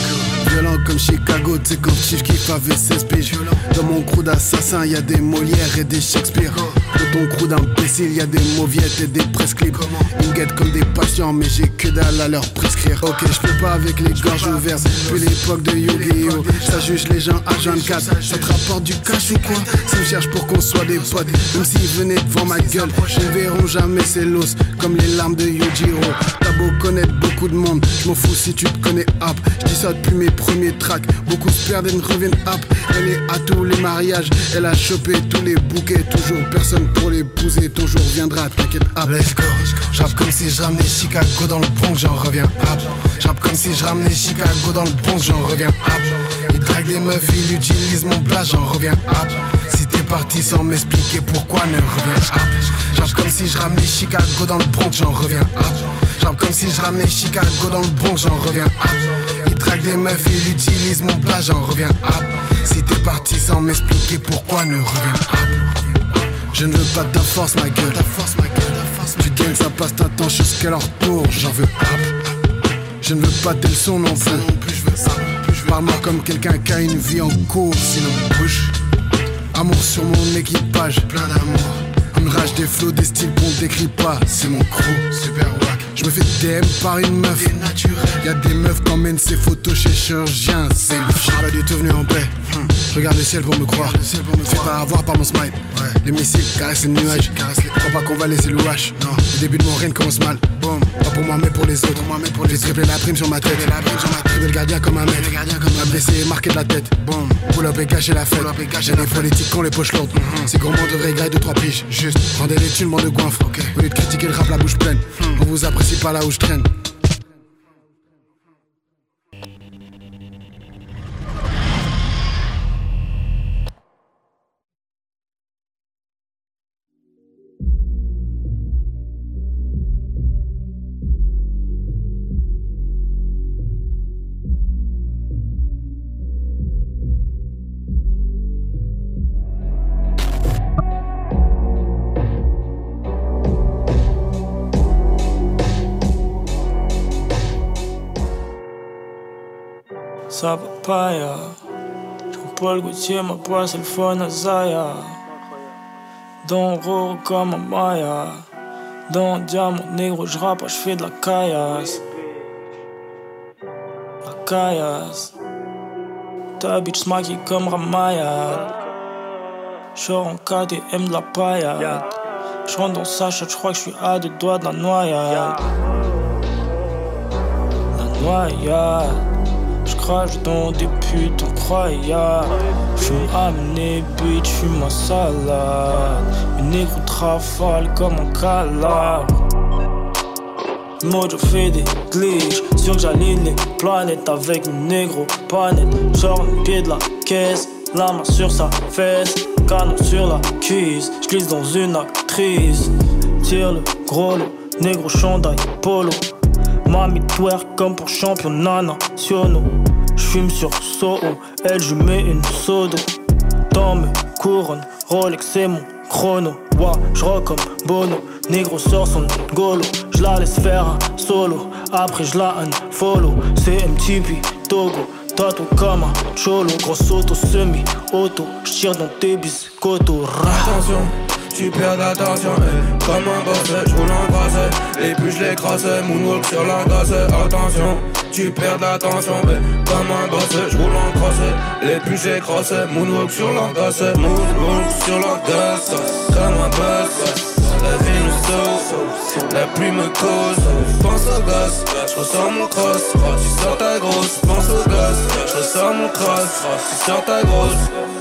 Violent comme Chicago, tu sais quand Chief kiffe avait 16 piges. Dans mon crew d'assassins, y a des Molières et des Shakespeare. Dans ton crew d'imbéciles, y a des mauviettes et des prescripts. Ils me guettent comme des patients, mais j'ai que dalle à leur prescrire. Ok, je peux pas avec les gorges ouvertes. Puis l'époque de Yu-Gi-Oh! Ça juge les gens à 24. Ça te rapporte du cash ou quoi? S'ils me cherchent pour qu'on soit des potes, même s'ils venaient devant ma gueule, ne verront jamais ces los comme les larmes de Yujiro. Beau connaître beaucoup de monde, je m'en fous si tu te connais hop. Je dis ça depuis mes premiers tracks. Beaucoup se perdent et ne reviennent hop. Elle est à tous les mariages, elle a chopé tous les bouquets. Toujours personne pour l'épouser, ton jour viendra, t'inquiète hop. Let's go. J'rappe comme si je ramenais Chicago dans le Bronx, j'en reviens hop. J'rappe comme si je ramenais Chicago dans le Bronx, j'en reviens hop. Il drague des meufs, il utilise mon plat, j'en reviens hop. Si t'es parti sans m'expliquer pourquoi, ne reviens hop. J'rappe comme si je ramenais Chicago dans le Bronx, j'en reviens hop. J'rappe comme si je ramenais Chicago dans le Bronx, j'en reviens hop. Il drague des meufs, il utilise mon plat, j'en reviens hop. Si t'es parti sans m'expliquer pourquoi, ne reviens. Je ne veux pas de ta force, ma gueule. Ta force, ma gueule, ta force. Tu gagnes, ça passe ta temps jusqu'à leur tour, j'en veux hop. Je ne veux pas tes leçons non plus. Non plus, je veux ça. Parle-moi comme quelqu'un qui a une vie en cours, sinon bouge. Amour sur mon équipage, plein d'amour. Une rage des flots, des styles qu'on décrit pas, c'est mon crew, super wack. Je me fais DM par une meuf. Y'a des meufs qui emmènent ces photos chez chirurgien, c'est le J'suis pas du tout venu en paix. Regarde le ciel pour me croire. Fais pas avoir par mon smile. Les missiles caressent les nuages. Crois pas qu'on va laisser le wash. Non. Le début de mon règne commence mal. Boom. Pas pour moi mais pour les autres. J'ai triplé la prime sur ma tête. Triplé le gardien comme un maître. M'a blessé et marqué de la tête. Boom. Pull up et gâcher la fête. J'ai des politiques qui ont les poches lourdes. C'est gourmand devrait griller de trois piges. Juste. Rendez les thunes, de goinfre. Au lieu de critiquer le rap la bouche pleine. On vous apprécie pas là où je traîne. Ça va pas. Jean-Paul Gaultier, ma c'est le fun à Zaya. Dans Roro comme un Maya. Dans Diamant Négro, je rappe, de la caillasse. La caillasse. Ta bitch maquille comme Ramaya. J'sors en KTM de la paillade. J'rentre dans sa chatte, j'crois que j'suis à deux doigts de la noyade. La noyade. J'crache dans des putes incroyables. J'suis amené, bitch, j'suis ma salade. Une négro trafale comme un calabre. Mojo fait des glitches, sûr que j'aligne les planètes avec mon négro panette. Genre pied de la caisse, la sur sa fesse, canon sur la cuisse. J'glisse dans une actrice, tire le gros lot, négro chandail, polo. Mami twerk comme pour championnat nationaux. J'fume sur Soho, elle je mets une sodo. Dans mes couronnes, Rolex c'est mon chrono. Wa, j'rock comme Bono, négro sort son golo. J'la laisse faire un solo, après j'la follow. C'est MTV, Togo, tatou comme un cholo. Grosse auto, semi-auto, j'tire dans tes biscottos. Attention, tu perds l'attention, eh. comme un boss, je roule en brasse, et puis je l'écrase, moonwalk sur la attention, tu perds l'attention, eh. comme un boss, je roule en crosse, les plus j'écrase, moonwalk sur la gaze, moonwalk sur la comme un boss, la vie nous sauve, la pluie me cause, pense au gosse, je ressors mon cross, tu sors ta grosse, pense au gosse, je ressors mon cross, tu sors ta grosse.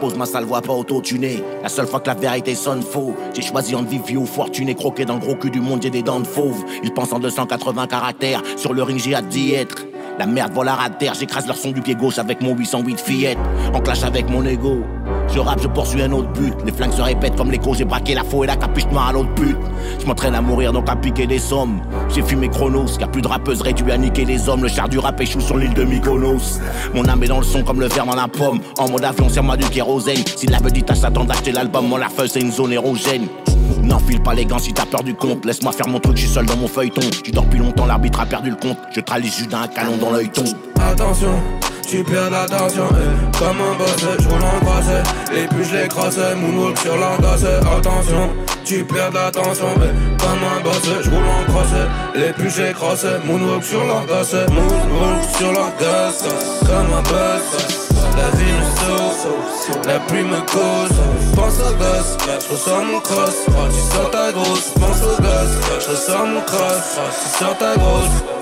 Pose ma sale voix pas auto-tunée. La seule fois que la vérité sonne faux, j'ai choisi entre vie vieux ou fortuné, croqué dans le gros cul du monde, j'ai des dents de fauve. Ils pensent en 280 caractères, sur le ring j'ai hâte d'y être. La merde vole à terre, j'écrase leur son du pied gauche avec mon 808 fillette. En clash avec mon ego. Je rappe, je poursuis un autre but. Les flingues se répètent comme l'écho, j'ai braqué la faux et la capuche noire à l'autre but. Je m'entraîne à mourir donc à piquer des sommes. J'ai fumé Chronos, y'a plus de rappeuse réduit à niquer les hommes. Le char du rap échoue sur l'île de Mykonos. Mon âme est dans le son comme le verre dans la pomme. En mode avion, serre-moi du kérosène. Si la tâche s'attend d'acheter l'album, mon la c'est une zone érogène. N'enfile pas les gants si t'as peur du compte. Laisse-moi faire mon truc, je suis seul dans mon feuilleton. Tu dors depuis longtemps, l'arbitre a perdu le compte. Je tralise juste d'un canon dans l'œil. Attention, tu perds l'attention, eh. comme un boss, je roule en brasse, et puis je l'écrase, moonwalk sur la gaze, attention, tu perds l'attention, eh. comme un boss, je roule en crosse, et puis j'écrase, moonwalk sur la gaze, moonwalk sur la gaze, comme un boss, la vie nous sauve, la pluie me cause, pense au gosse, je ressors mon cross, tu sors ta grosse, pense au gosse, je ressors mon cross, tu sors ta grosse.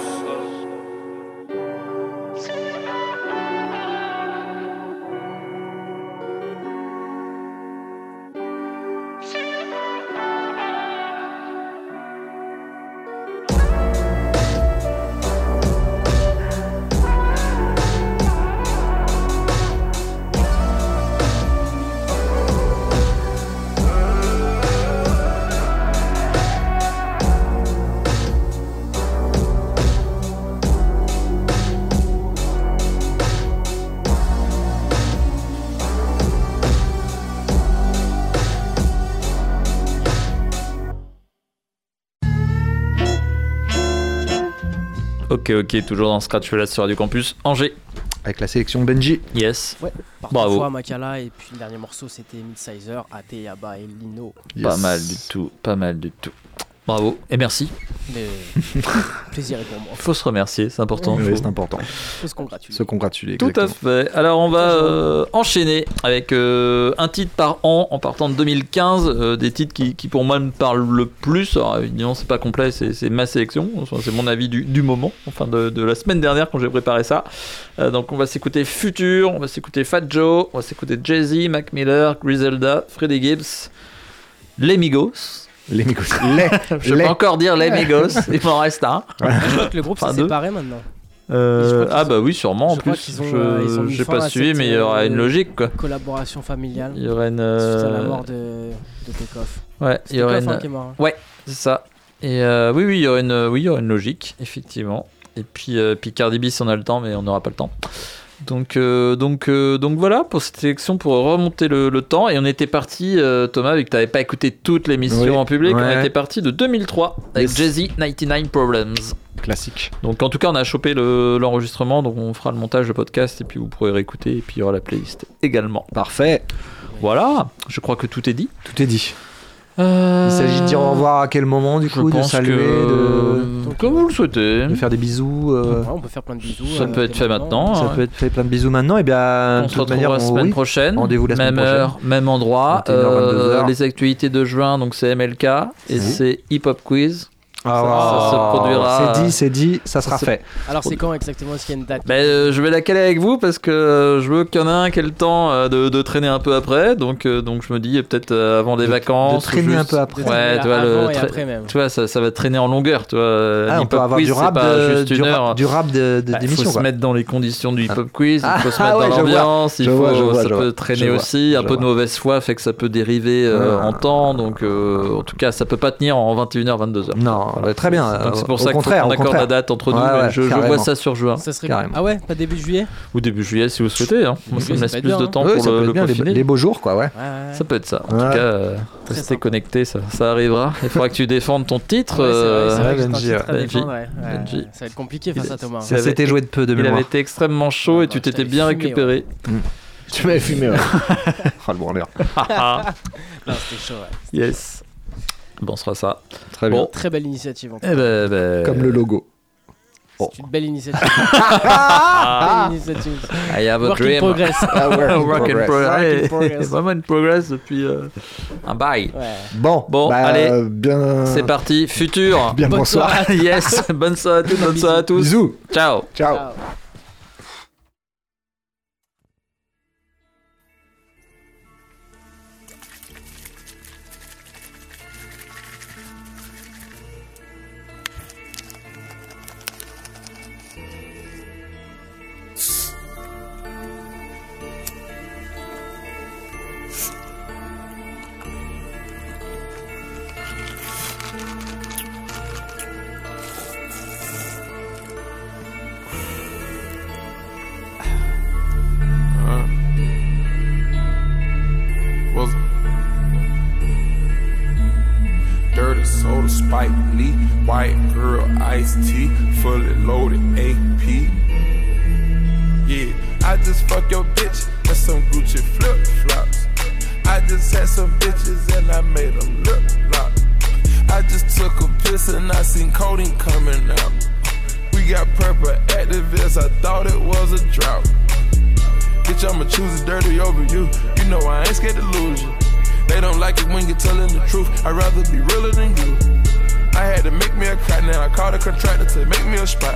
Ok, ok, toujours dans Scratch là sur Radio Campus Angers. avec la sélection Benji. Yes. Ouais, Bravo. fois Makala et puis le dernier morceau c'était Midsizer, AT, Yaba et Lino. Pas mal du tout, pas mal du tout. Bravo et merci. Le plaisir est pour moi. Faut se remercier, c'est important. Oui, c'est important. Faut se congratuler. Se congratuler. Tout à fait. Alors on va euh, enchaîner avec euh, un titre par an en partant de 2015, euh, des titres qui, qui pour moi me parlent le plus. Alors évidemment c'est pas complet, c'est ma sélection, c'est mon avis du, du moment, enfin de, de la semaine dernière quand j'ai préparé ça. Euh, donc on va s'écouter Future, on va s'écouter Fat Joe, on va s'écouter Jay-Z, Mac Miller, Griselda, Freddie Gibbs, Les Migos. Les Migos. Les. Je peux les. encore dire Les Migos, il m'en reste un. Je crois que le groupe s'est deux. séparé maintenant. Euh, ah bah oui, sûrement en plus. qu'ils ont, Je- euh, J'ai pas suivi, mais il y aura euh, une logique quoi. Collaboration familiale. Il y aurait une. Suite à la euh, mort de, de Takeoff. Ouais, il y une. hein, qui est mort, hein. Ouais, c'est ça. Et euh, oui, oui, il y aurait une, oui, il y aurait une logique, effectivement. Et puis, euh, puis Cardi B, si on a le temps, mais on n'aura pas le temps. Donc, euh, donc, euh, donc voilà pour cette sélection pour remonter le, le temps. Et on était parti, euh, Thomas, vu que tu n'avais pas écouté toute l'émission Oui, en public, on était parti de 2003 avec Yes. Jay-Z 99 Problems. Classique. Donc en tout cas, on a chopé le- l'enregistrement, donc on fera le montage de podcast et puis vous pourrez réécouter et puis il y aura la playlist également. Parfait. Voilà, je crois que tout est dit. Tout est dit. Euh, Il s'agit de dire au revoir à quel moment du je coup, de saluer, que- de... Comme vous le souhaitez. de faire des bisous. euh, Ouais, on peut faire plein de bisous. Ça euh, peut être fait maintenant. Ça hein. peut être fait plein de bisous maintenant. Et bien, On se retrouve manière, la on- semaine oui. prochaine. Rendez-vous la semaine même prochaine. heure, même endroit. 21h, Euh, 22h. les actualités de juin, donc c'est MLK et Oui. c'est Hip Hop Quiz. Ah, ça, ça se produira. C'est dit, c'est dit, ça sera se- fait. Alors c'est quand exactement Est-ce qu'il y a une date Ben, euh, je vais la caler avec vous parce que euh, je veux qu'il y en a un qui ait le temps euh, de, de traîner un peu après. Donc, euh, donc je me dis peut-être avant des De- vacances. de traîner ou un juste- peu après. Ouais, tu vois, avant le et tra- après même. tu vois ça, ça va traîner en longueur. Tu vois, Ah, on peut avoir Quiz, du c'est rap, pas de, juste du, une rap, heure. du rap de, de- Bah, il faut se mettre dans les conditions du hip hop quiz, il faut se Ah mettre dans l'ambiance, ça peut traîner aussi, un peu de mauvaise foi fait que ça peut dériver Ah. en temps, donc en tout cas ça peut pas tenir en 21h, 22h. Non, très bien. Donc c'est pour au ça qu'on accorde contraire. la date entre nous, Ouais, mais ouais, je, vois ça sur juin. Ça serait Carrément. Ah ouais, pas début juillet Ou début juillet si vous souhaitez, hein. moi ça me laisse peut être plus bien, de temps pour ça le, peut le bien, les, beaux jours, quoi, ouais. Ouais, ouais. Ça peut être ça. En Ouais. tout cas, euh, restez connectés, ça, ça arrivera. Il faudra que tu défendes ton titre. Ça va être compliqué face à Thomas. Ça avait s'était été- joué de peu de Il mémoire. avait été extrêmement chaud et tu t'étais bien récupéré. Tu m'avais fumé, ouais. oh, le branleur. Non, c'était chaud, ouais. yes. Bon, ce sera ça. Très bien. Bon. Très belle initiative. En tout Eh ben, ben, Comme le logo. C'est une belle initiative. belle initiative. I have a Work in dream. progress. Ah, work in Work in progress. progress. Work in Ouais, progress. Vraiment une progress depuis euh, un bail. Ouais. Bon, Bon, bah, allez. euh, bien. C'est parti, futur. Bien Bonne bonsoir. soirée. yes, bonne soirée à tous, bonne soirée à tous. Bisous. Ciao. Ciao. Ciao. White girl, iced tea, fully loaded AP. Yeah, I just fuck your bitch with some Gucci flip flops. I just had some bitches and I made them lip lock. I just took a piss and I seen codeine coming out. We got purple activists, I thought it was a drought. Bitch, I'ma choose dirty over you. You know I ain't scared to lose you. They don't like it when you're telling the truth. I'd rather be realer than you. I had to make me a crack, now I called a contractor to make me a spot.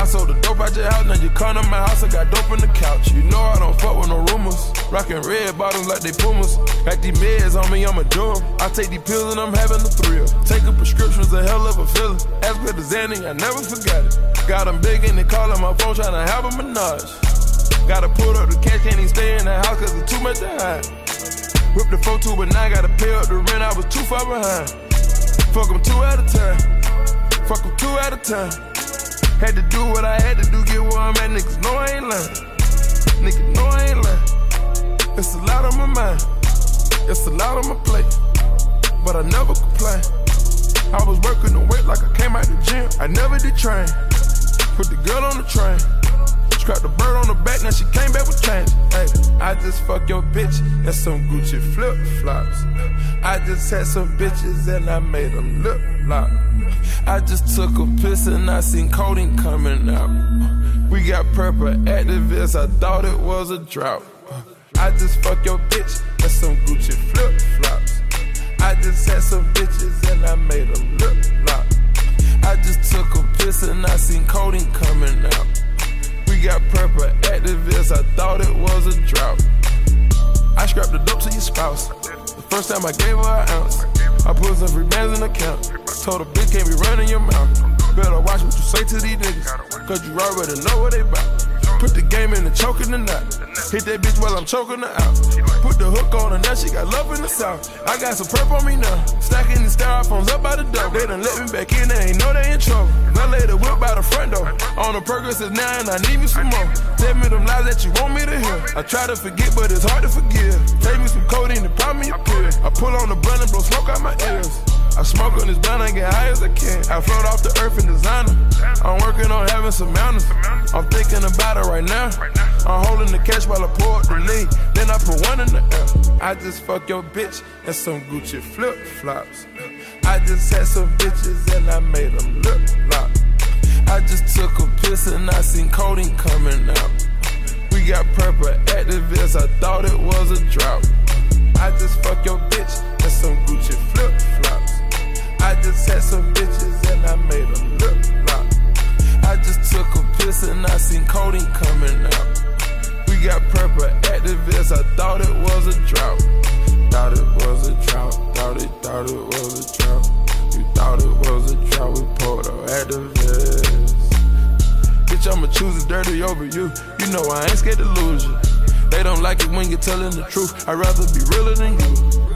I sold the dope out your house, now you come to my house, I got dope in the couch. You know I don't fuck with no rumors. Rockin' red bottoms like they pumas. Got these meds on me, I'ma do 'em. I take these pills and I'm having a thrill. Taking prescriptions, a hell of a feeling. As good as Zanny, I never forgot it. Got 'em big and they callin' my phone, tryna have a menage. Gotta pull up the cash, can't even stay in the house cause it's too much to hide. Whip the 4 2, but now I gotta pay up the rent, I was too far behind. Fuck 'em two at a time. Fuck 'em two at a time. Had to do what I had to do, get where I'm at, niggas know I ain't lying. Niggas know I ain't lying. It's a lot on my mind. It's a lot on my plate. But I never complain. I was working the weight like I came out the gym. I never did train. Put the girl on the train. Scrapped the bird on the back, now she came back with change. Hey, I just fuck your bitch and some Gucci flip flops. I just had some bitches and I made them lip lock. I just took a piss and I seen codeine coming out. We got purple activists, I thought it was a drought. I just fuck your bitch and some Gucci flip flops. I just had some bitches and I made them lip lock. I just took a piss and I seen codeine coming out. Got purple activists, I thought it was a drought. I scrapped the dope to your spouse. The first time I gave her an ounce. I put some free bands in the account. Told her bitch can't be running your mouth. Better watch what you say to these niggas. Cause you already know what they bout. Put the game in the choking the knot. Hit that bitch while I'm choking her out. Put the hook on her, now she got love in the south. I got some perp on me now. Stacking the styrofoams up by the door. They done let me back in, they ain't know they in trouble. I lay the whip by the front door. On the Percocets now, and I need me some more. Tell me them lies that you want me to hear. I try to forget, but it's hard to forgive. Take me some codeine and pop me a pill. I pull on the blunt and blow smoke out my ears. I smoke on this blunt, I get high as I can. I float off the earth in designer. I'm working on having some mountains. I'm thinking about it right now. I'm holding the cash while I pour up the lean. Then I put one in the air. I just fuck your bitch and some Gucci flip flops. I just had some bitches and I made them look lock. I just took a piss and I seen codeine coming out. We got purple activists, I thought it was a drought. I just fuck your bitch and some Gucci flip flops. I just had some bitches and I made them lip lock. I just took a piss and I seen codeine coming out. We got purple activists, I thought it was a drought. Thought it was a drought, thought it, thought it was a drought. You thought it was a drought, we pulled up activists. Bitch, I'ma choose the dirty over you. You know I ain't scared to lose you. They don't like it when you're telling the truth. I'd rather be realer than you.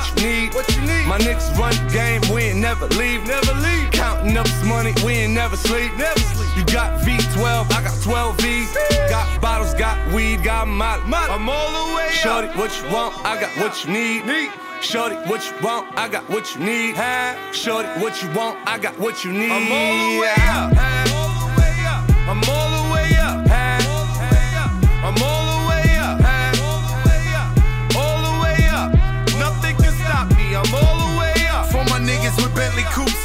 what you need. What you need? My niggas run the game, we ain't never leave. Never leave. Counting up this money, we ain't never sleep. Never sleep. You got V12, I got 12 V's. Got bottles, got weed, got molly. I'm all the way up. Shorty, what you want, I got what you need. Need. Shorty, what you want, I got what you need. Huh? Shorty, what you want, I got what you need. I'm all the way up. I'm All the way up. I'm all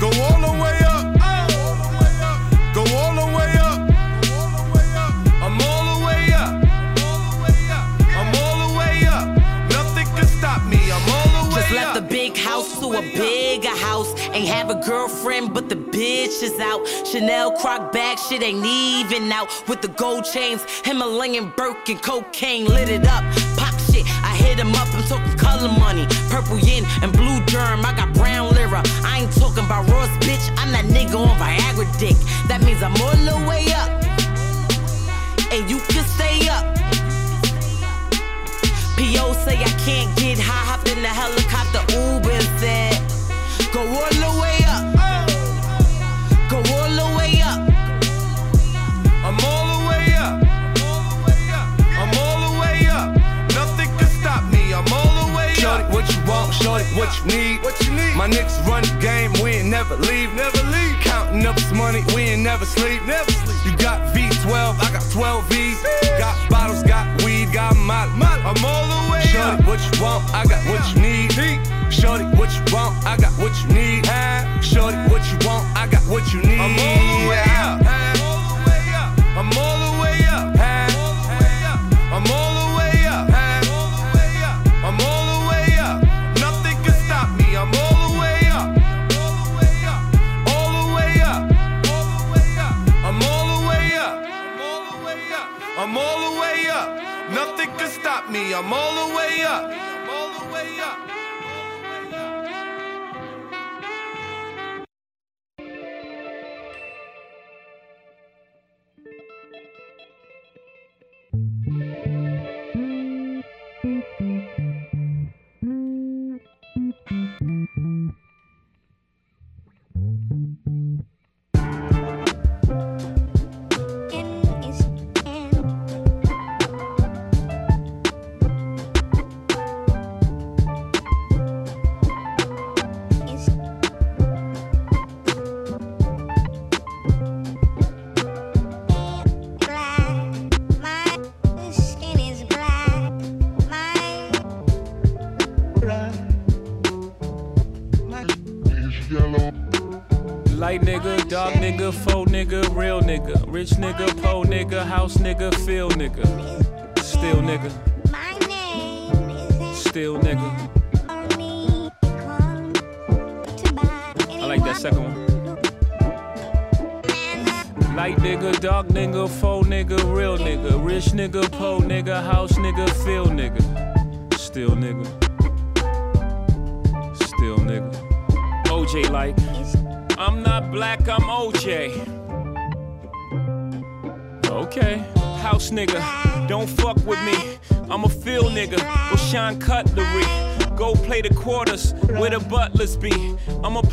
Go all the way up. Go all the way up. I'm all the way up. I'm all the way up. Nothing can stop me. I'm all the way Just left the big house to a bigger house. Ain't have a girlfriend, but the bitch is out. Chanel croc bag, shit ain't even out. With the gold chains, Himalayan Birkin, cocaine lit it up. Pop shit, I hit him up. I'm talking color money, purple yin and blue germ. I got ain't talking about Ross, bitch. I'm that nigga on Viagra dick. That means I'm all the way up, and you can stay up. P.O. say I can't get high, hopped in the helicopter, Uber what you want, shorty, what you need. What you need? My niggas run the game, we ain't never leave. Never leave. Counting up this money, we ain't never sleep. Never sleep. You got V12, I got 12 V's. Got bottles, got weed, got molly. I'm all the way Shorty, what you want? I got what you need. Shorty, what you want? I got what you need. Shorty, what you want? I got what you need. I'm all the way up. I'm all the way up. Rich nigga, po nigga, house nigga, feel nigga,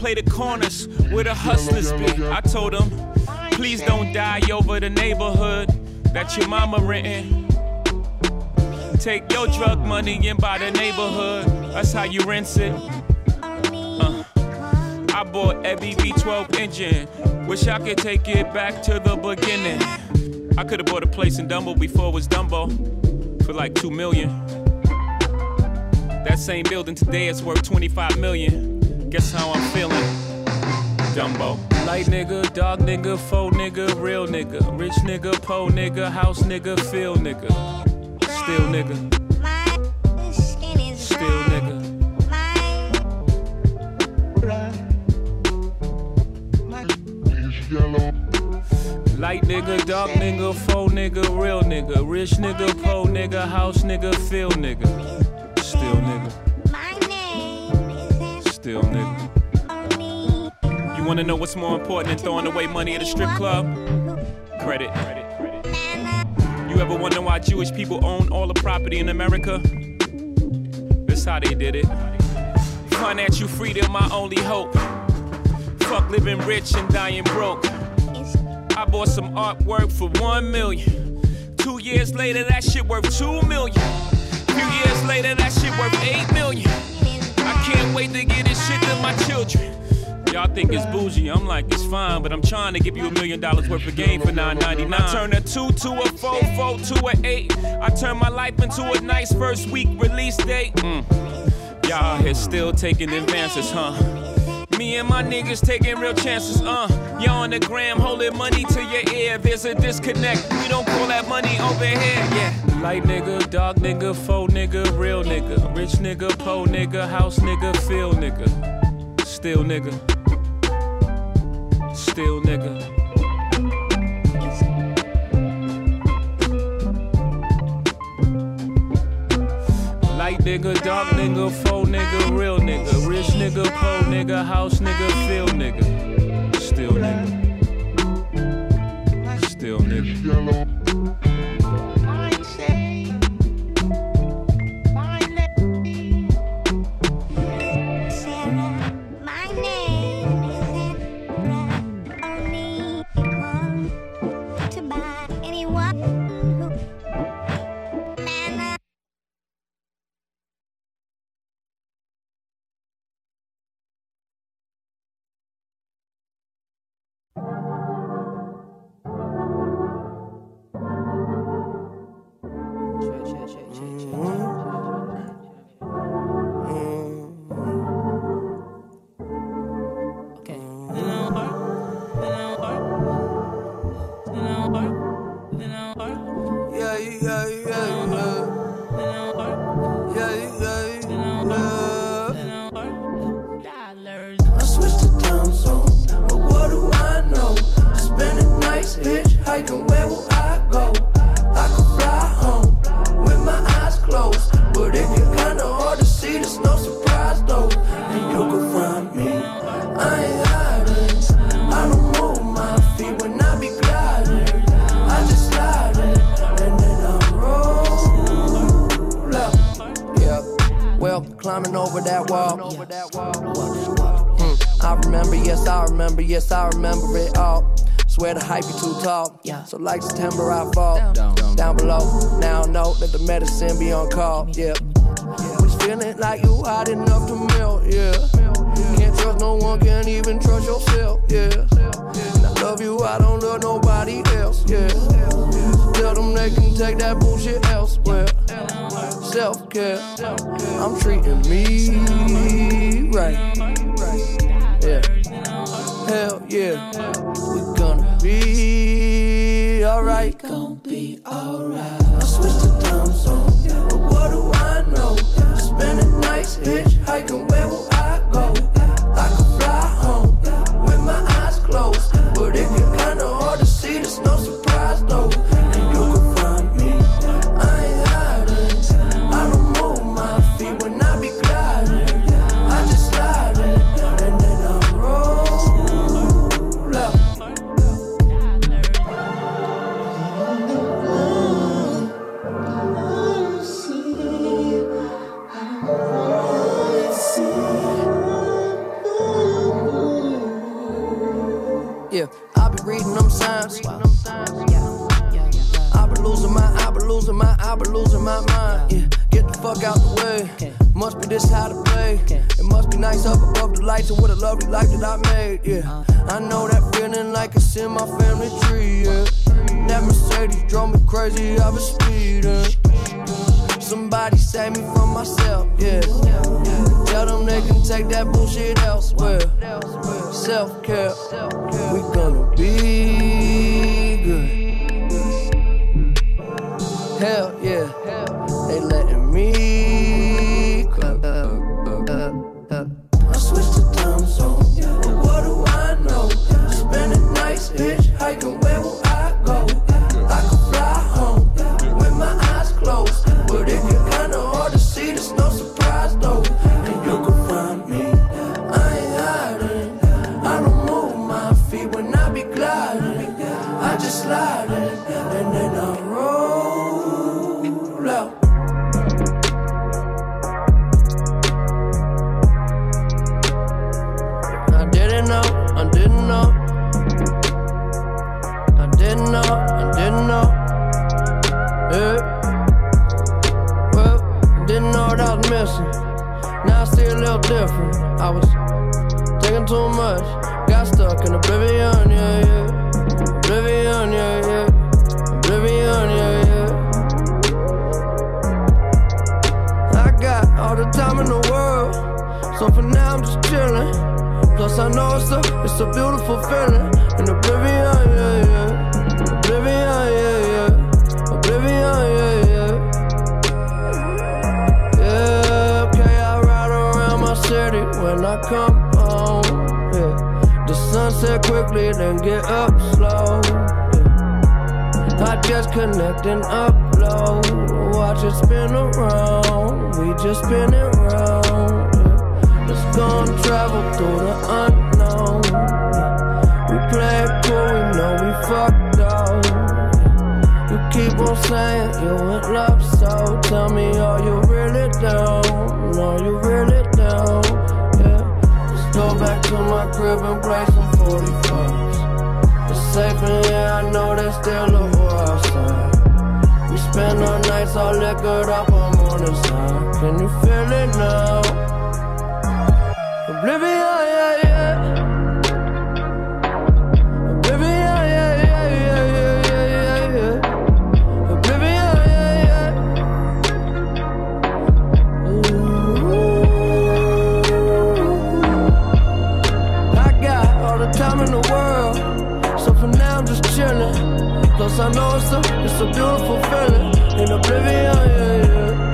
play the corners where the hustlers be. I told them, please don't die over the neighborhood that your mama renting. Take your drug money and buy the neighborhood. That's how you rinse it. Uh. I bought every V12 engine. Wish I could take it back to the beginning. I could have bought a place in Dumbo before it was Dumbo for like two million. That same building today is worth 25 million. Guess how I'm feeling? Dumbo. Light nigga, dog nigga, faux nigga, real nigga, rich nigga, po nigga, house nigga, feel nigga, still nigga, still nigga. Light nigga, dark nigga, faux nigga, real nigga, rich nigga, po nigga, house nigga, feel nigga, still nigga. You wanna know what's more important than throwing away money at a strip club? Credit. You ever wonder why Jewish people own all the property in America? This how they did it. Financial freedom, my only hope. Fuck living rich and dying broke. I bought some artwork for one million. Two years later, that shit worth two million. Few years later, that shit worth eight million. Can't wait to get this shit to my children. Y'all think it's bougie, I'm like, it's fine, but I'm trying to give you a million dollars worth of game for 9.99. I turn a two to a four, four to a eight. I turn my life into a nice first week release date. Mm. Y'all here still taking advances, huh? Me and my niggas taking real chances, uh. Y'all on the gram holding money to your ear. There's a disconnect. We don't call that money over here, yeah. Light nigga, dog nigga, faux nigga, real nigga, rich nigga, po nigga, house nigga, feel nigga, still nigga, still nigga. Light nigga, dark nigga, faux nigga, real nigga, rich nigga, po nigga, house nigga, feel nigga, still nigga, still nigga. So like, Cause I know it's a, it's a beautiful feeling. In oblivion, yeah, yeah. Oblivion, yeah, yeah. Oblivion, yeah, yeah. Yeah, okay, I ride around my city when I come home, yeah. The sunset quickly, then get up slow, yeah. I just connect and upload. Watch it spin around, we just spin it round. Yeah. Let's go travel through the play cool, we know we fucked up. You keep on saying you in love, so tell me, are you really down? Are you really down? Yeah. Let's go back to my crib and play some 45s. It's safe and yeah, I know there's still a war outside. We spend our nights all liquored up, I'm on the side. Can you feel it now? Oblivion. Cause I know it's a, it's a beautiful feeling. In oblivion, yeah, yeah